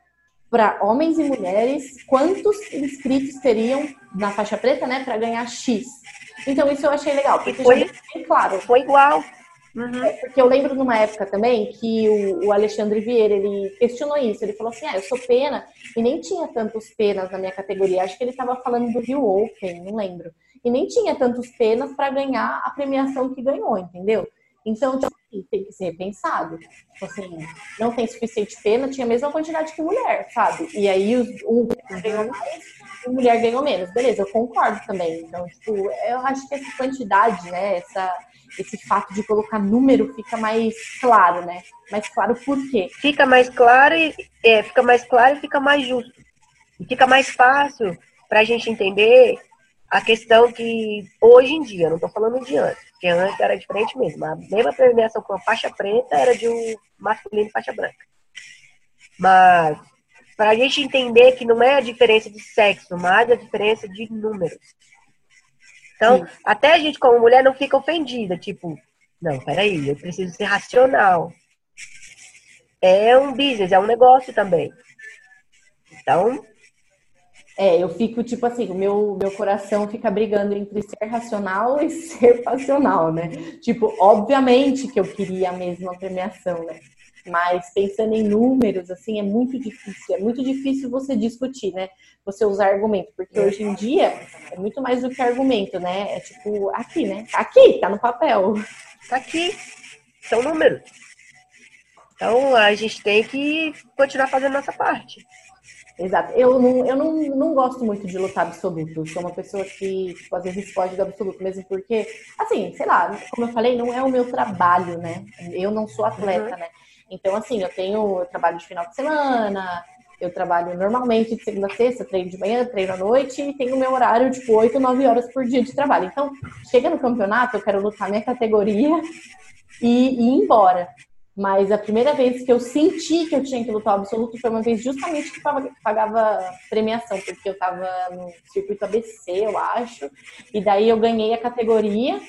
para homens e mulheres quantos inscritos teriam na faixa preta, né, para ganhar X. Então isso eu achei legal, porque foi bem claro. Foi igual. Uhum. É porque eu lembro numa época também que o, o, Alexandre Vieira, ele questionou isso. Ele falou assim, ah, eu sou pena, e nem tinha tantos penas na minha categoria. Acho que ele estava falando do Rio Open, não lembro. E nem tinha tantos penas para ganhar a premiação que ganhou, entendeu? Então, tipo, assim, tem que ser repensado. Tipo assim, não tem suficiente pena, tinha a mesma quantidade que mulher, sabe? E aí o ganhou mais, a mulher ganhou menos. Beleza, eu concordo também. Então, tipo, eu acho que essa quantidade, né? Essa, esse fato de colocar número fica mais claro, né? Mais claro por quê? Fica mais claro e é, fica mais claro e fica mais justo. Fica mais fácil para a gente entender a questão que hoje em dia, não estou falando de antes, porque antes era diferente mesmo. A mesma premiação com a faixa preta era de um masculino e faixa branca. Mas para a gente entender que não é a diferença de sexo, mas a diferença de números. Então, Sim. até a gente como mulher não fica ofendida, tipo, não, peraí, eu preciso ser racional. É um business, é um negócio também. Então, é, eu fico tipo assim, o meu, meu coração fica brigando entre ser racional e ser passional, né? Tipo, obviamente que eu queria a mesma premiação, né? Mas pensando em números, assim, é muito difícil. É muito difícil você discutir, né? Você usar argumento, porque hoje em dia é muito mais do que argumento, né? É tipo, aqui, né? Aqui, tá no papel. Tá aqui. São números. Então a gente tem que continuar fazendo nossa parte. Exato. Eu, não, eu não, não gosto muito de lutar absoluto. Sou uma pessoa que, tipo, às vezes foge do absoluto, mesmo porque, assim, sei lá, como eu falei, não é o meu trabalho, né? Eu não sou atleta, uhum. né? Então, assim, eu tenho eu trabalho de final de semana, eu trabalho normalmente de segunda a sexta, treino de manhã, treino à noite e tenho meu horário, tipo, 8, 9 horas por dia de trabalho. Então, chega no campeonato, eu quero lutar minha categoria e, e ir embora. Mas a primeira vez que eu senti que eu tinha que lutar absoluto foi uma vez justamente que pagava premiação, porque eu tava no circuito ABC, eu acho. E daí eu ganhei a categoria.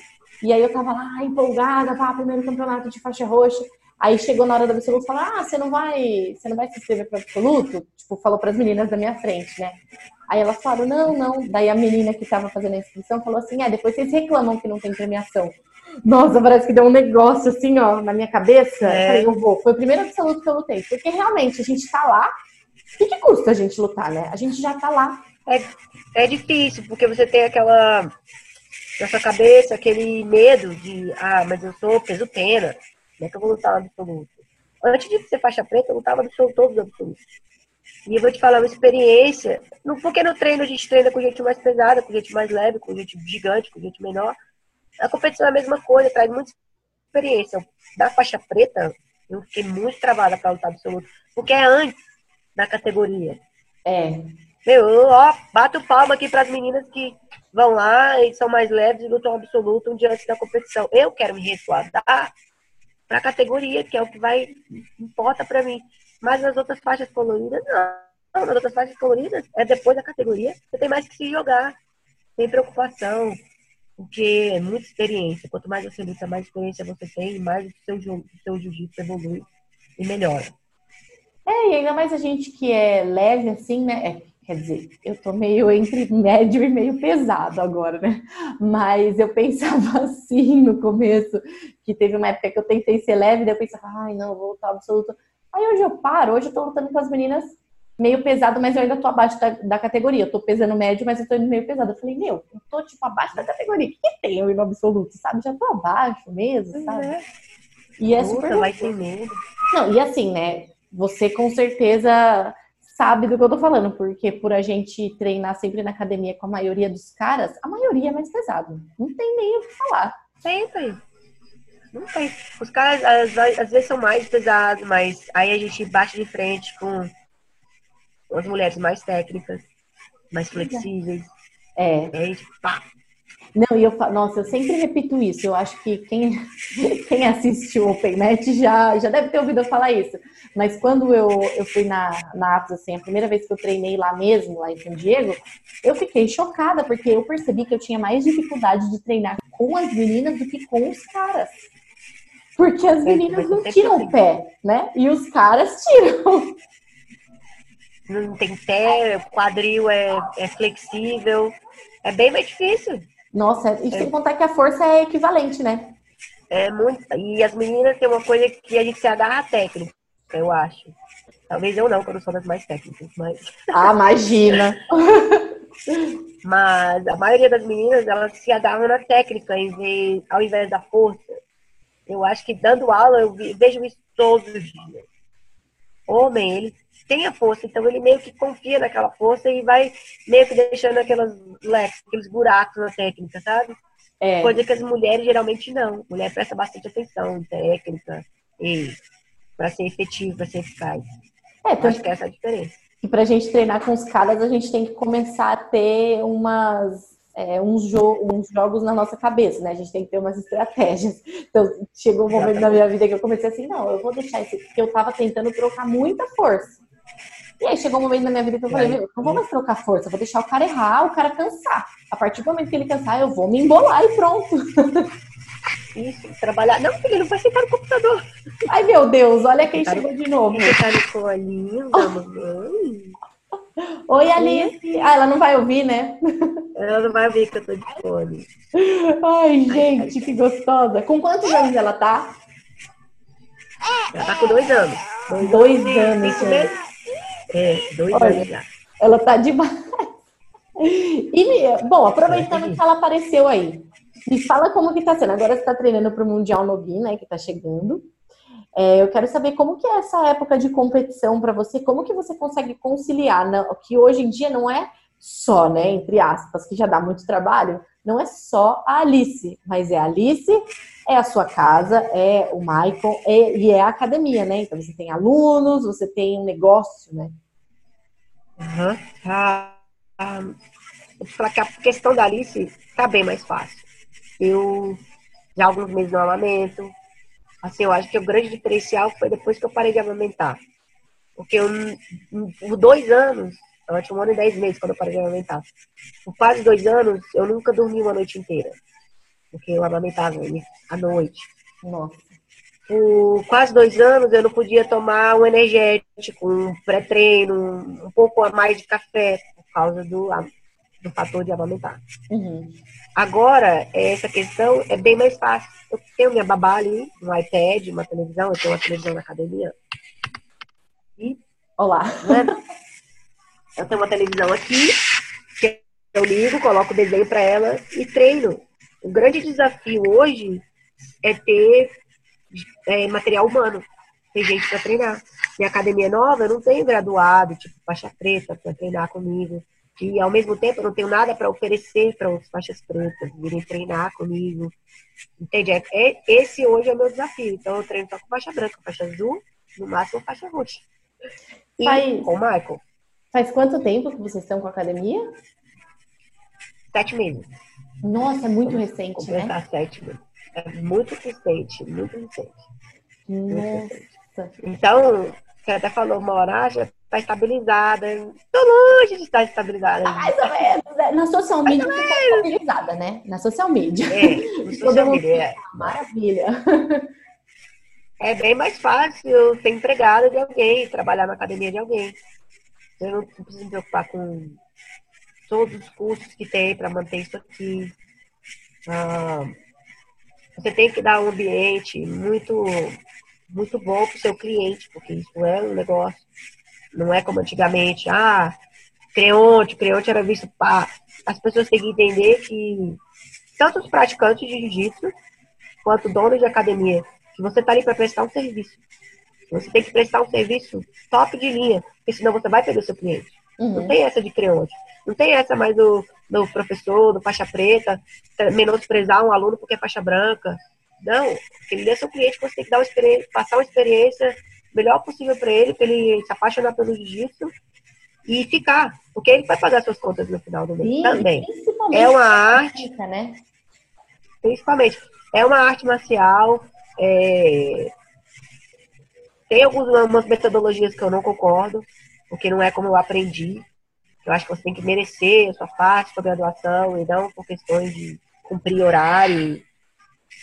E aí eu tava lá empolgada, pá, primeiro campeonato de faixa roxa. Aí chegou na hora do absoluto falou: Ah, você não vai, você não vai se inscrever para absoluto? Tipo, falou para as meninas da minha frente, né? Aí elas falaram: Não, não. Daí a menina que estava fazendo a inscrição falou assim: É, depois vocês reclamam que não tem premiação. Nossa, parece que deu um negócio assim, ó, na minha cabeça. É. Falei, eu vou. Foi o primeiro absoluto que eu lutei. Porque realmente a gente tá lá. O que, que custa a gente lutar, né? A gente já tá lá. É, é difícil, porque você tem aquela. Na sua cabeça, aquele medo de, ah, mas eu sou peso pena. Como é que eu vou lutar no absoluto? Antes de ser faixa preta, eu lutava no todos os absolutos. E eu vou te falar uma experiência. Porque no treino a gente treina com gente mais pesada, com gente mais leve, com gente gigante, com gente menor. A competição é a mesma coisa, traz muita experiência. Da faixa preta, eu fiquei muito travada para lutar absoluto, porque é antes da categoria. É. Meu, eu, ó, bato palma aqui para as meninas que vão lá e são mais leves e lutam absoluto um dia antes da competição. Eu quero me resguardar para a categoria, que é o que vai importa para mim. Mas nas outras faixas coloridas, não. Nas outras faixas coloridas, é depois da categoria, você tem mais que se jogar. Tem preocupação, porque é muita experiência. Quanto mais você luta, mais experiência você tem, mais o seu, o seu jiu-jitsu evolui e melhora. É, e ainda mais a gente que é leve assim, né? É, quer dizer, eu tô meio entre médio e meio pesado agora, né? Mas eu pensava assim no começo, que teve uma época que eu tentei ser leve, daí eu pensava, ai, não, vou lutar absoluto. Aí hoje eu paro, hoje eu tô lutando com as meninas meio pesado, mas eu ainda tô abaixo da, da, categoria. Eu tô pesando médio, mas eu tô indo meio pesado. Eu falei, meu, eu tô tipo abaixo da categoria. O que, tem eu no absoluto, sabe? Já tô abaixo mesmo, sabe? É. E é super. vai ter medo. Não, e assim, né? Você com certeza sabe do que eu tô falando, porque por a gente treinar sempre na academia com a maioria dos caras, a maioria é mais pesado. Não tem nem o que falar. Sempre. Não tem. Os caras às, às vezes são mais pesados, mas aí a gente bate de frente com as mulheres mais técnicas, mais flexíveis. É. é tipo, pá. Não, e eu nossa, eu sempre repito isso. Eu acho que quem, quem assiste o Open Match já, já deve ter ouvido eu falar isso. Mas quando eu, eu fui na, na Atos, assim, a primeira vez que eu treinei lá mesmo, lá em São Diego, eu fiquei chocada, porque eu percebi que eu tinha mais dificuldade de treinar com as meninas do que com os caras. Porque as meninas não tiram o pé, né? E os caras tiram não tem pé, o quadril é, é flexível. É bem mais difícil. Nossa, e sem é. contar que a força é equivalente, né? É muito. E as meninas têm uma coisa que a gente se agarra à técnica, eu acho. Talvez eu não, quando sou das mais técnicas, mas. Ah, imagina! mas a maioria das meninas, elas se agarram na técnica em vez, ao invés da força. Eu acho que dando aula, eu vejo isso todos os dias. Homem, ele tem a força, então ele meio que confia naquela força e vai meio que deixando aquelas leques, aqueles buracos na técnica, sabe? É. Coisa que as mulheres geralmente não. Mulher presta bastante atenção em técnica e para ser efetivo, para ser eficaz. É, então, acho que essa é a diferença. E para a gente treinar com os caras, a gente tem que começar a ter umas é, uns, jo uns, jogos na nossa cabeça, né? A gente tem que ter umas estratégias. Então, chegou um momento na minha vida que eu comecei assim, não, eu vou deixar isso, porque eu tava tentando trocar muita força. E aí chegou um momento na minha vida que eu falei, meu, não vou mais trocar força, vou deixar o cara errar, o cara cansar. A partir do momento que ele cansar, eu vou me embolar e pronto. Isso, trabalhar. Não, filho, não vai sentar no computador. Ai, meu Deus, olha quem tá chegou de novo. Você tá no colinho da mamãe. Oi, Alice. Ah, ela não vai ouvir, né? Ela não vai ouvir que eu tô de fone. Ai, gente, que gostosa. Com quantos anos ela tá? Ela tá com dois anos. Dois, dois anos, gente. É, dois Olha, anos já. Ela tá demais. E, bom, aproveitando que ela apareceu aí, me fala como que tá sendo. Agora você tá treinando pro Mundial Nogi, né, que tá chegando. É, eu quero saber como que é essa época de competição para você, como que você consegue conciliar, que hoje em dia não é só, né, entre aspas, que já dá muito trabalho, não é só a Alice, mas é a Alice, é a sua casa, é o Michael é, e é a academia, né? Então você tem alunos, você tem um negócio, né? Uhum. Ah, ah, que a questão da Alice tá bem mais fácil. Eu já alguns meses no amamento. Assim, eu acho que o grande diferencial foi depois que eu parei de amamentar. Porque eu, por dois anos, ela tinha um ano e dez meses quando eu parei de amamentar. Por quase dois anos, eu nunca dormi uma noite inteira. Porque eu amamentava ele à noite. Nossa. por quase dois anos eu não podia tomar um energético, um pré-treino, um pouco a mais de café, por causa do, do fator de amamentar. Uhum. Agora, essa questão é bem mais fácil. Eu tenho minha babá ali, um iPad, uma televisão, eu tenho uma televisão na academia. E, Olá. Né? Eu tenho uma televisão aqui, que eu ligo, coloco o desenho para ela e treino. O grande desafio hoje é ter é, material humano. Tem gente para treinar. Minha academia nova, eu não tenho graduado, tipo faixa preta, para treinar comigo. E ao mesmo tempo eu não tenho nada para oferecer para os faixas pretas virem treinar comigo. Entende? É, é, esse hoje é o meu desafio. Então eu treino só com faixa branca, faixa azul, no máximo faixa roxa. E com o Michael. Faz quanto tempo que vocês estão com a academia? Sete meses. Nossa, é muito recente, né? sete meses. É muito recente, muito recente. Nossa. Então, você até falou, uma hora já está estabilizada. Estou longe de estar estabilizada. Mais ou menos. Né? Na social media está estabilizada, né? Na social media. É, na social media. É. Maravilha. É bem mais fácil ser empregada de alguém, trabalhar na academia de alguém. Eu não preciso me preocupar com todos os custos que tem para manter isso aqui. Ah, você tem que dar um ambiente muito, muito bom para o seu cliente, porque isso é um negócio. Não é como antigamente, ah, creonte, creonte era visto pá. As pessoas têm que entender que tanto os praticantes de jiu-jitsu quanto donos de academia, que você está ali para prestar um serviço. Você tem que prestar um serviço top de linha, porque senão você vai perder o seu cliente. Uhum. Não tem essa de creonte. Não tem essa mais do, do professor, do faixa preta, menosprezar um aluno porque é faixa branca. Não, ele é seu cliente, você tem que dar uma experiência, passar uma experiência melhor possível para ele, para ele se apaixonar pelo jiu-jitsu e ficar. Porque ele vai pagar suas contas no final do mês Sim, também. É uma arte. né? Principalmente. É uma arte marcial. É... Tem algumas metodologias que eu não concordo, porque não é como eu aprendi. Eu acho que você tem que merecer a sua parte, sua graduação, e não por questões de cumprir horário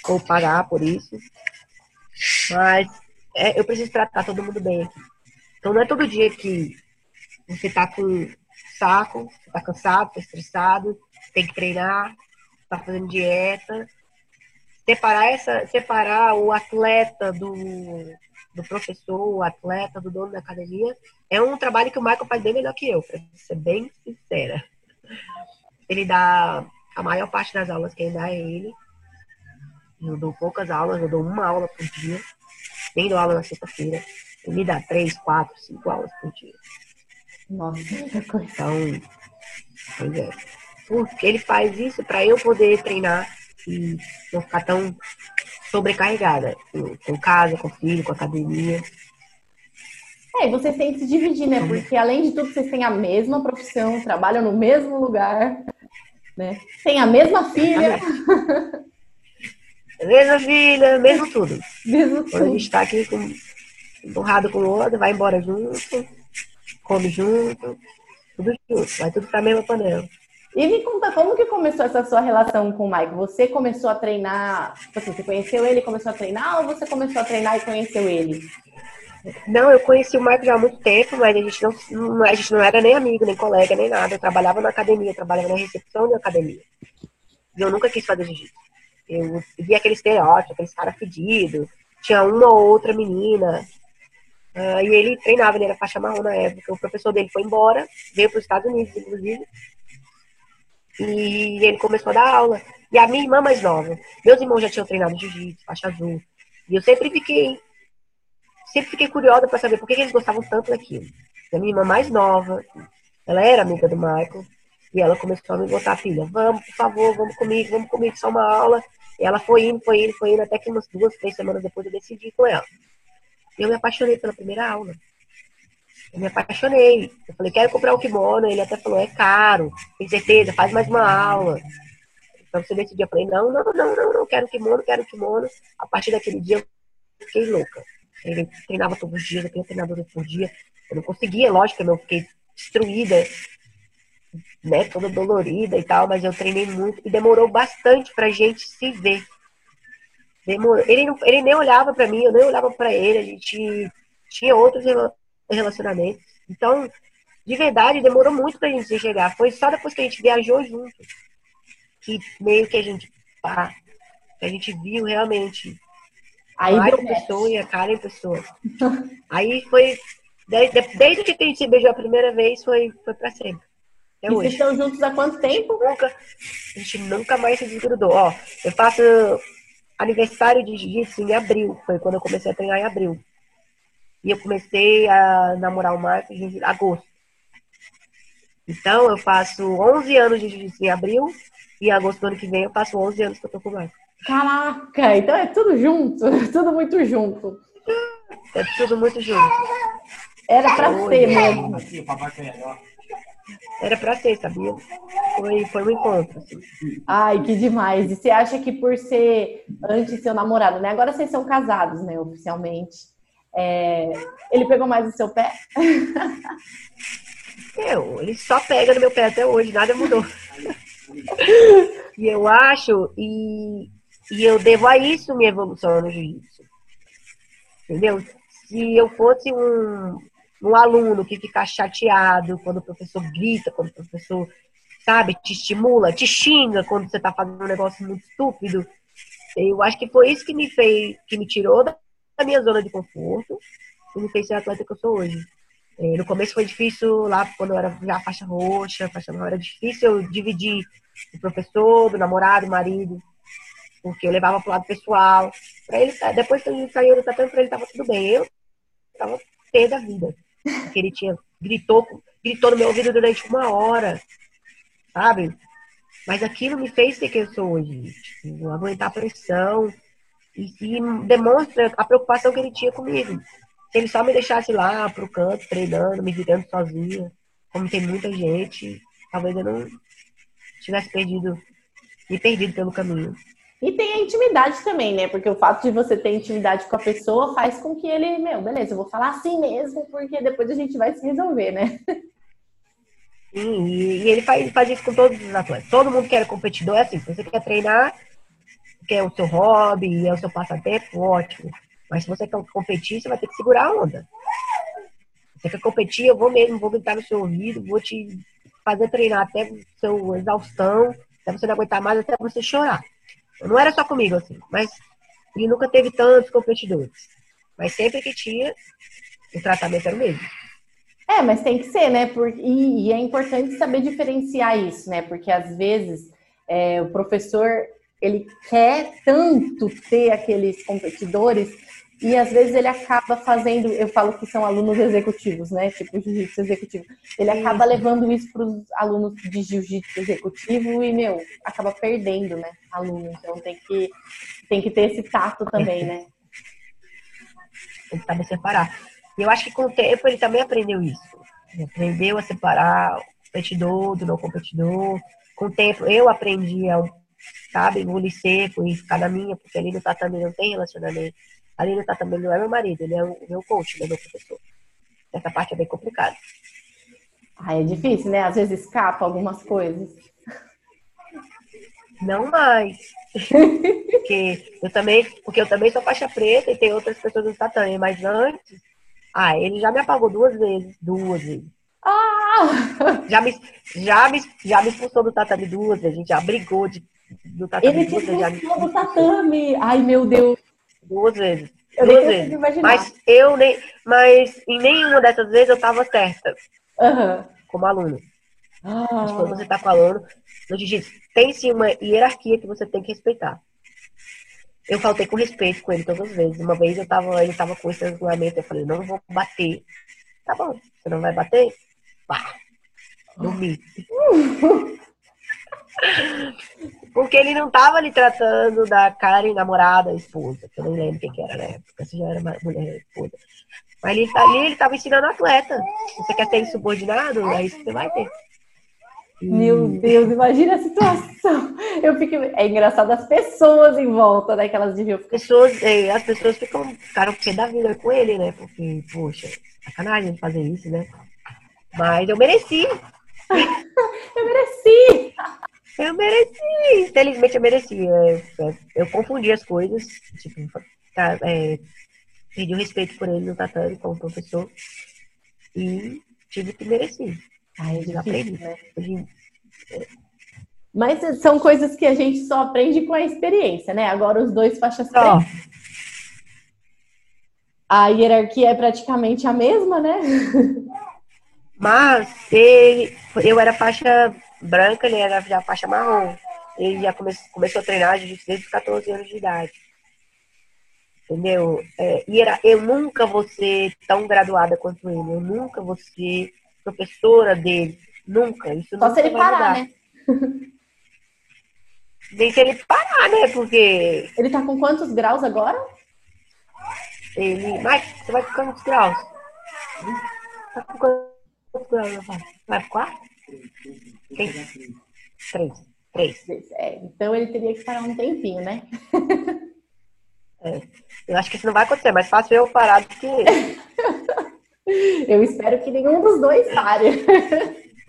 ou pagar por isso. Mas é, eu preciso tratar todo mundo bem aqui. Então não é todo dia que você tá com saco, você tá cansado, tá estressado, tem que treinar, tá fazendo dieta. Separar essa, separar o atleta do, do professor, o atleta, do dono da academia, é um trabalho que o Michael faz bem melhor que eu, para ser bem sincera. Ele dá a maior parte das aulas quem dá é ele. Eu dou poucas aulas, eu dou uma aula por dia. Nem dou aula na sexta-feira. Ele me dá três, quatro, cinco aulas por dia. Nossa, Então, pois é. Porque ele faz isso para eu poder treinar e não ficar tão sobrecarregada com casa, com filho, com academia. É, vocês têm que se dividir, né? Porque além de tudo, vocês têm a mesma profissão, trabalham no mesmo lugar, né? Tem a mesma filha. mesma filha, mesmo tudo. Mesmo tudo. Quando a gente está aqui com, empurrado com o outro, vai embora junto, come junto, tudo junto, vai tudo pra mesma panela. E me conta como que começou essa sua relação com o Mike? Você começou a treinar, tipo assim, você conheceu ele e começou a treinar ou você começou a treinar e conheceu ele? Não, eu conheci o Michael já há muito tempo, mas a gente não, a gente não era nem amigo, nem colega, nem nada. Eu trabalhava na academia, trabalhava na recepção da academia. E eu nunca quis fazer jiu-jitsu. Eu via aquele estereótipo, aqueles caras pedidos. Tinha uma ou outra menina. Uh, e ele treinava, ele era faixa marrom na época. O professor dele foi embora, veio para os Estados Unidos, inclusive. E ele começou a dar aula. E a minha irmã mais nova. Meus irmãos já tinham treinado jiu-jitsu, faixa azul. E eu sempre fiquei sempre fiquei curiosa para saber por que eles gostavam tanto daquilo. E a minha irmã mais nova, ela era amiga do Michael, e ela começou a me botar, filha, vamos, por favor, vamos comigo, vamos comigo, só uma aula. Ela foi indo, foi indo, foi indo, até que umas duas, três semanas depois eu decidi com ela. Eu me apaixonei pela primeira aula. Eu me apaixonei. Eu falei, quero comprar um kimono. Ele até falou, é caro. Tem certeza, faz mais uma aula. Então você decidiu. Eu falei, não, não, não, não, não, quero kimono, quero kimono. A partir daquele dia eu fiquei louca. Ele treinava todos os dias, eu tenho treinador por dia. Eu não conseguia, lógico, eu fiquei destruída, né, toda dolorida e tal, mas eu treinei muito e demorou bastante pra gente se ver. Ele, não, ele nem olhava para mim, eu nem olhava para ele, a gente tinha outros relacionamentos. Então, de verdade, demorou muito pra gente se chegar. Foi só depois que a gente viajou junto que meio que a gente pá, que a gente viu realmente Aí a pessoa e a cara em pessoa. Aí foi. Desde, desde que a gente se beijou a primeira vez, foi, foi pra sempre. Até e hoje. vocês estão juntos há quanto tempo? Nunca, a gente nunca mais se desgrudou. Ó, eu faço aniversário de jiu-jitsu em abril. Foi quando eu comecei a treinar em abril. E eu comecei a namorar o Marcos em agosto. Então, eu faço 11 anos de jiu-jitsu em abril. E em agosto do ano que vem, eu faço 11 anos que eu tô com o Marcos. Caraca, então é tudo junto, tudo muito junto. É tudo muito junto. Era pra ser mesmo. Era pra ser, sabia? Foi, foi um encontro. Assim. Ai, que demais. E você acha que por ser antes seu namorado, né? Agora vocês são casados, né, oficialmente. É... Ele pegou mais o seu pé? Eu, ele só pega no meu pé até hoje, nada mudou. e eu acho, e e eu devo a isso minha evolução no jiu-jitsu. Entendeu? Se eu fosse um, um aluno que fica chateado quando o professor grita, quando o professor, sabe, te estimula, te xinga quando você está fazendo um negócio muito estúpido, eu acho que foi isso que me fez, que me tirou da minha zona de conforto e me fez ser a atleta que eu sou hoje. É, no começo foi difícil, lá quando eu era já faixa roxa, faixa marrom, era difícil eu dividir o professor, do namorado, do marido porque eu levava pro lado pessoal. Pra ele, depois que ele saiu do tatame, pra ele tava tudo bem. Eu tava pé da vida. Porque ele tinha, gritou, gritou no meu ouvido durante uma hora, sabe? Mas aquilo me fez ser quem eu sou hoje. Tipo, aguentar a pressão. E, e demonstra a preocupação que ele tinha comigo. Se ele só me deixasse lá pro canto, treinando, me virando sozinha, como tem muita gente, talvez eu não tivesse perdido, me perdido pelo caminho. E tem a intimidade também, né? Porque o fato de você ter intimidade com a pessoa faz com que ele, meu, beleza, eu vou falar assim mesmo, porque depois a gente vai se resolver, né? Sim, e, ele faz, faz isso com todos os atletas. Todo mundo que é competidor é assim, você quer treinar, que é o seu hobby, é o seu passatempo, ótimo. Mas se você quer competir, você vai ter que segurar a onda. Se você quer competir, eu vou mesmo, vou gritar no seu ouvido, vou te fazer treinar até seu exaustão, até você não aguentar mais, até você chorar. Não era só comigo, assim, mas ele nunca teve tantos competidores. Mas sempre que tinha, o tratamento era o mesmo. É, mas tem que ser, né? Por, e, e é importante saber diferenciar isso, né? Porque às vezes é, o professor ele quer tanto ter aqueles competidores e às vezes ele acaba fazendo, eu falo que são alunos executivos, né? Tipo jiu-jitsu executivo. Ele acaba levando isso para os alunos de jiu-jitsu executivo e, meu, acaba perdendo, né? Aluno. Então tem que, tem que ter esse tato também, né? Tem que saber separar. E eu acho que com o tempo ele também aprendeu isso. Ele aprendeu a separar o competidor do não competidor. Com o tempo eu aprendi a, sabe, engolir seco e ficar na minha, porque ali no tatame não tem relacionamento Ali no também não é meu marido, ele é o meu coach, ele é meu professor. Essa parte é bem complicada. Ah, é difícil, né? Às vezes escapa algumas coisas. Não mais. porque eu também, porque eu também sou faixa preta e tem outras pessoas no tatame, mas antes, ah, ele já me apagou duas vezes, duas vezes. Ah! Já me, já me, já me expulsou do tatame duas vezes, a gente já brigou de, do tatame ele. Ele expulsou do tatame! Ai, meu Deus! Duas vezes. Eu duas vezes. Mas eu nem. Mas em nenhuma dessas vezes eu estava certa. Uhum. Como aluno. Ah. Mas quando você está com aluno, no jiu-jitsu, tem sim uma hierarquia que você tem que respeitar. Eu faltei com respeito com ele todas as vezes. Uma vez eu tava, ele tava com esse regulamento, eu falei, não vou bater. Tá bom, você não vai bater? Pá. Dormi. Porque ele não tava ali tratando da Karen, namorada, esposa, que eu nem lembro quem que era na época, se já era mulher esposa. Mas ele, tá, ali ele tava ensinando atleta. Você quer ter subordinado, é isso que você vai ter. Meu Deus, imagina a situação. Eu fico, é engraçado as pessoas em volta, né? Que elas deviam ficar. Pessoas, é, as pessoas ficam, ficaram pé da vida com ele, né? Porque, poxa, sacanagem fazer isso, né? Mas eu mereci. eu mereci! Eu mereci, infelizmente eu mereci. Eu, eu confundi as coisas, tipo, tá, é, pedi o respeito por ele no tatame como professor e tive que merecer. Ai, é aprendi. Né? Mas são coisas que a gente só aprende com a experiência, né? Agora os dois faixas pretas. A hierarquia é praticamente a mesma, né? Mas ele, eu era faixa branca, ele era já faixa marrom. Ele já come, começou a treinar desde os 14 anos de idade. Entendeu? É, e era, eu nunca vou ser tão graduada quanto ele. Eu nunca vou ser professora dele. Nunca. Isso Só se ele parar, né? Nem se ele parar, né? Porque. Ele tá com quantos graus agora? Ele. Mas você vai com quantos graus? Tá com quantos graus, Vai pro Três. Três. Três. É, então ele teria que parar um tempinho, né? É. Eu acho que isso não vai acontecer, mas fácil eu parar do que ele. eu espero que nenhum dos dois pare.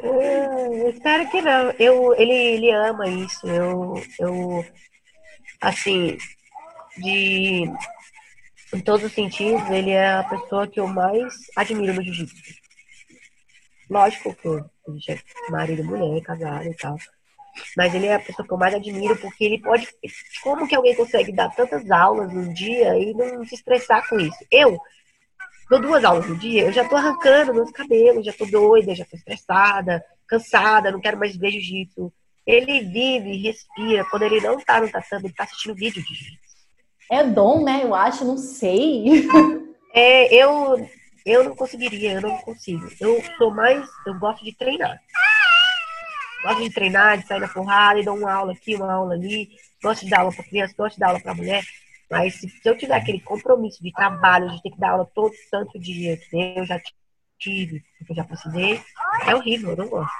É, eu espero que não. Eu, ele, ele ama isso. Eu, eu, assim, de, em todos os sentidos, ele é a pessoa que eu mais admiro no jiu-jitsu. Lógico que a gente é marido, mulher, casado e tal. Mas ele é a pessoa que eu mais admiro porque ele pode. Como que alguém consegue dar tantas aulas num dia e não se estressar com isso? Eu dou duas aulas no dia, eu já tô arrancando meus cabelos, já tô doida, já tô estressada, cansada, não quero mais ver jiu-jitsu. Ele vive, respira. Quando ele não tá no tatame, ele tá assistindo vídeo de jiu-jitsu. É dom, né? Eu acho, não sei. É, eu, eu não conseguiria, eu não consigo. Eu sou mais, eu gosto de treinar. Gosto de treinar, de sair na porrada e dar uma aula aqui, uma aula ali. Gosto de dar aula para criança, gosto de dar aula para mulher. Mas se, eu tiver aquele compromisso de trabalho, de ter que dar aula todo santo dia, que eu já tive, que eu já precisei, é horrível, eu não gosto.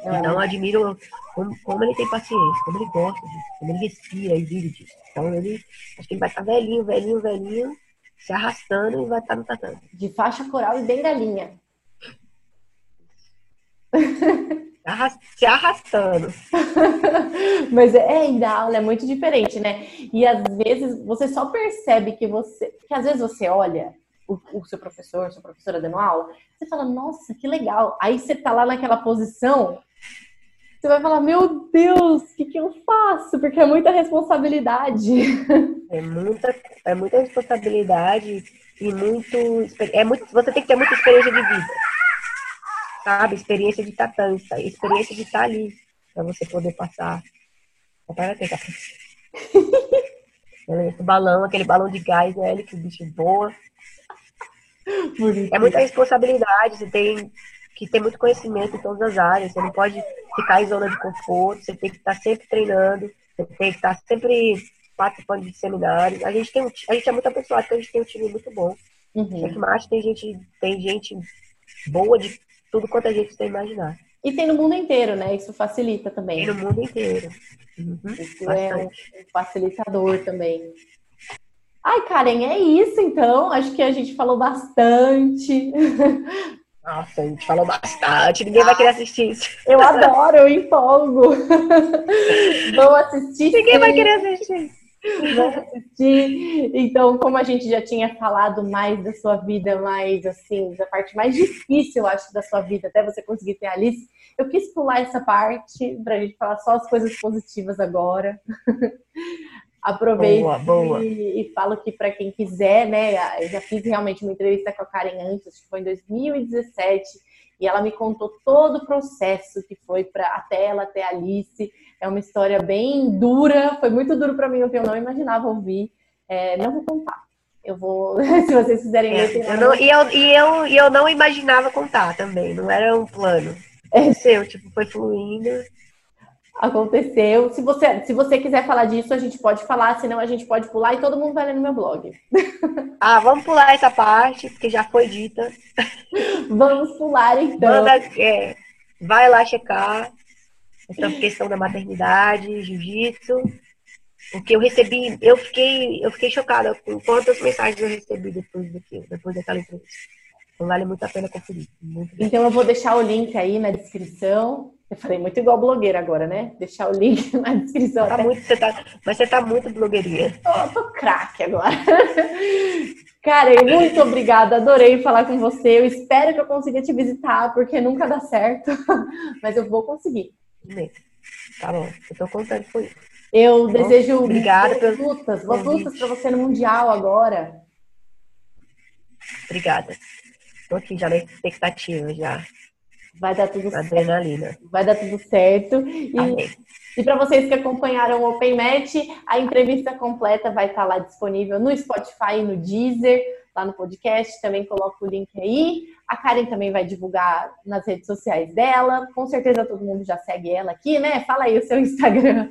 Então, eu admiro como, como, ele tem paciência, como ele gosta disso, como ele respira e vive disso. Então, ele, acho que ele vai estar velhinho, velhinho, velhinho, se arrastando e vai estar no tatame. De faixa coral e bem galinha. se arrastando. Mas é, e da aula é muito diferente, né? E às vezes você só percebe que você. Que às vezes você olha o, o seu professor, sua professora dando aula, você fala, nossa, que legal. Aí você tá lá naquela posição, você vai falar, meu Deus, o que, que eu faço? Porque é muita responsabilidade. É muita, é muita responsabilidade e muito. É muito. Você tem que ter muita experiência de vida sabe? Experiência de estar tanto, experiência de estar ali, para você poder passar. Para ter Esse balão, aquele balão de gás, né? Que o bicho boa. É muita responsabilidade, você tem que ter muito conhecimento em todas as áreas. Você não pode ficar em zona de conforto, você tem que estar sempre treinando, você tem que estar sempre participando de seminários. A gente tem um, a gente é muito abençoado porque a gente tem um time muito bom. Uhum. Aqui tem gente, tem gente boa de tudo quanto a gente tem imaginar. E tem no mundo inteiro, né? Isso facilita também. Tem no mundo inteiro. Uhum, Isso bastante. é um facilitador também. Ai, Karen, é isso então. Acho que a gente falou bastante. Nossa, a gente falou bastante. Ninguém vai querer assistir isso. Eu adoro, eu empolgo. Vou assistir. Ninguém sim. vai querer assistir. Vamos assistir. Então, como a gente já tinha falado mais da sua vida, mais assim, da parte mais difícil, eu acho, da sua vida, até você conseguir ter a Alice, eu quis pular essa parte para a gente falar só as coisas positivas agora. Aproveito boa, boa. E, e, falo que para quem quiser, né, eu já fiz realmente uma entrevista com a Karen antes, acho que foi em 2017, e ela me contou todo o processo que foi para até ela ter a Alice. É uma história bem dura, foi muito duro para mim, eu não imaginava ouvir. É, não vou contar. Eu vou, se vocês quiserem é, ler. Eu não, e, eu, e, eu, e eu não imaginava contar também, não era um plano. É seu, tipo, foi fluindo. Aconteceu. Se você, se você quiser falar disso, a gente pode falar, senão a gente pode pular e todo mundo vai ler no meu blog. Ah, vamos pular essa parte, porque já foi dita. Vamos pular então. Manda, é, vai lá checar essa questão da maternidade, jiu-jitsu. Porque eu recebi, eu fiquei, eu fiquei chocada com quantas mensagens eu recebi depois daquilo, depois daquela entrevista. Então vale muito a pena conferir. então eu vou deixar o link aí na descrição. Eu falei muito igual blogueira agora, né? Deixar o link na descrição. Tá muito, você tá, mas você tá muito blogueirinha. Eu tô craque agora. Karen, muito obrigada. Adorei falar com você. Eu espero que eu consiga te visitar, porque nunca dá certo. Mas eu vou conseguir. Tá bom, eu tô contando com isso. Eu tá desejo Obrigada boas lutas, boas lutas para você no Mundial agora. Obrigada. Tô aqui já na expectativa já. Vai dar tudo Adrenalina. certo. Vai dar tudo certo. E, e para vocês que acompanharam o Open Match, a entrevista completa vai estar lá disponível no Spotify e no Deezer, lá no podcast. Também coloco o link aí. A Karen também vai divulgar nas redes sociais dela. Com certeza todo mundo já segue ela aqui, né? Fala aí o seu Instagram.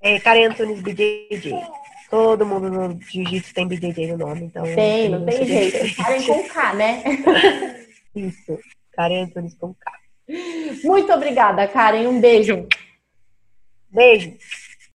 É Karen Antunes BJJ. Todo mundo no jiu-jitsu tem BJJ no nome, então. Tem, não tem jeito. Karen com K, né? Isso. Karen Antunes com K. Muito obrigada, Karen. Um beijo. Beijo.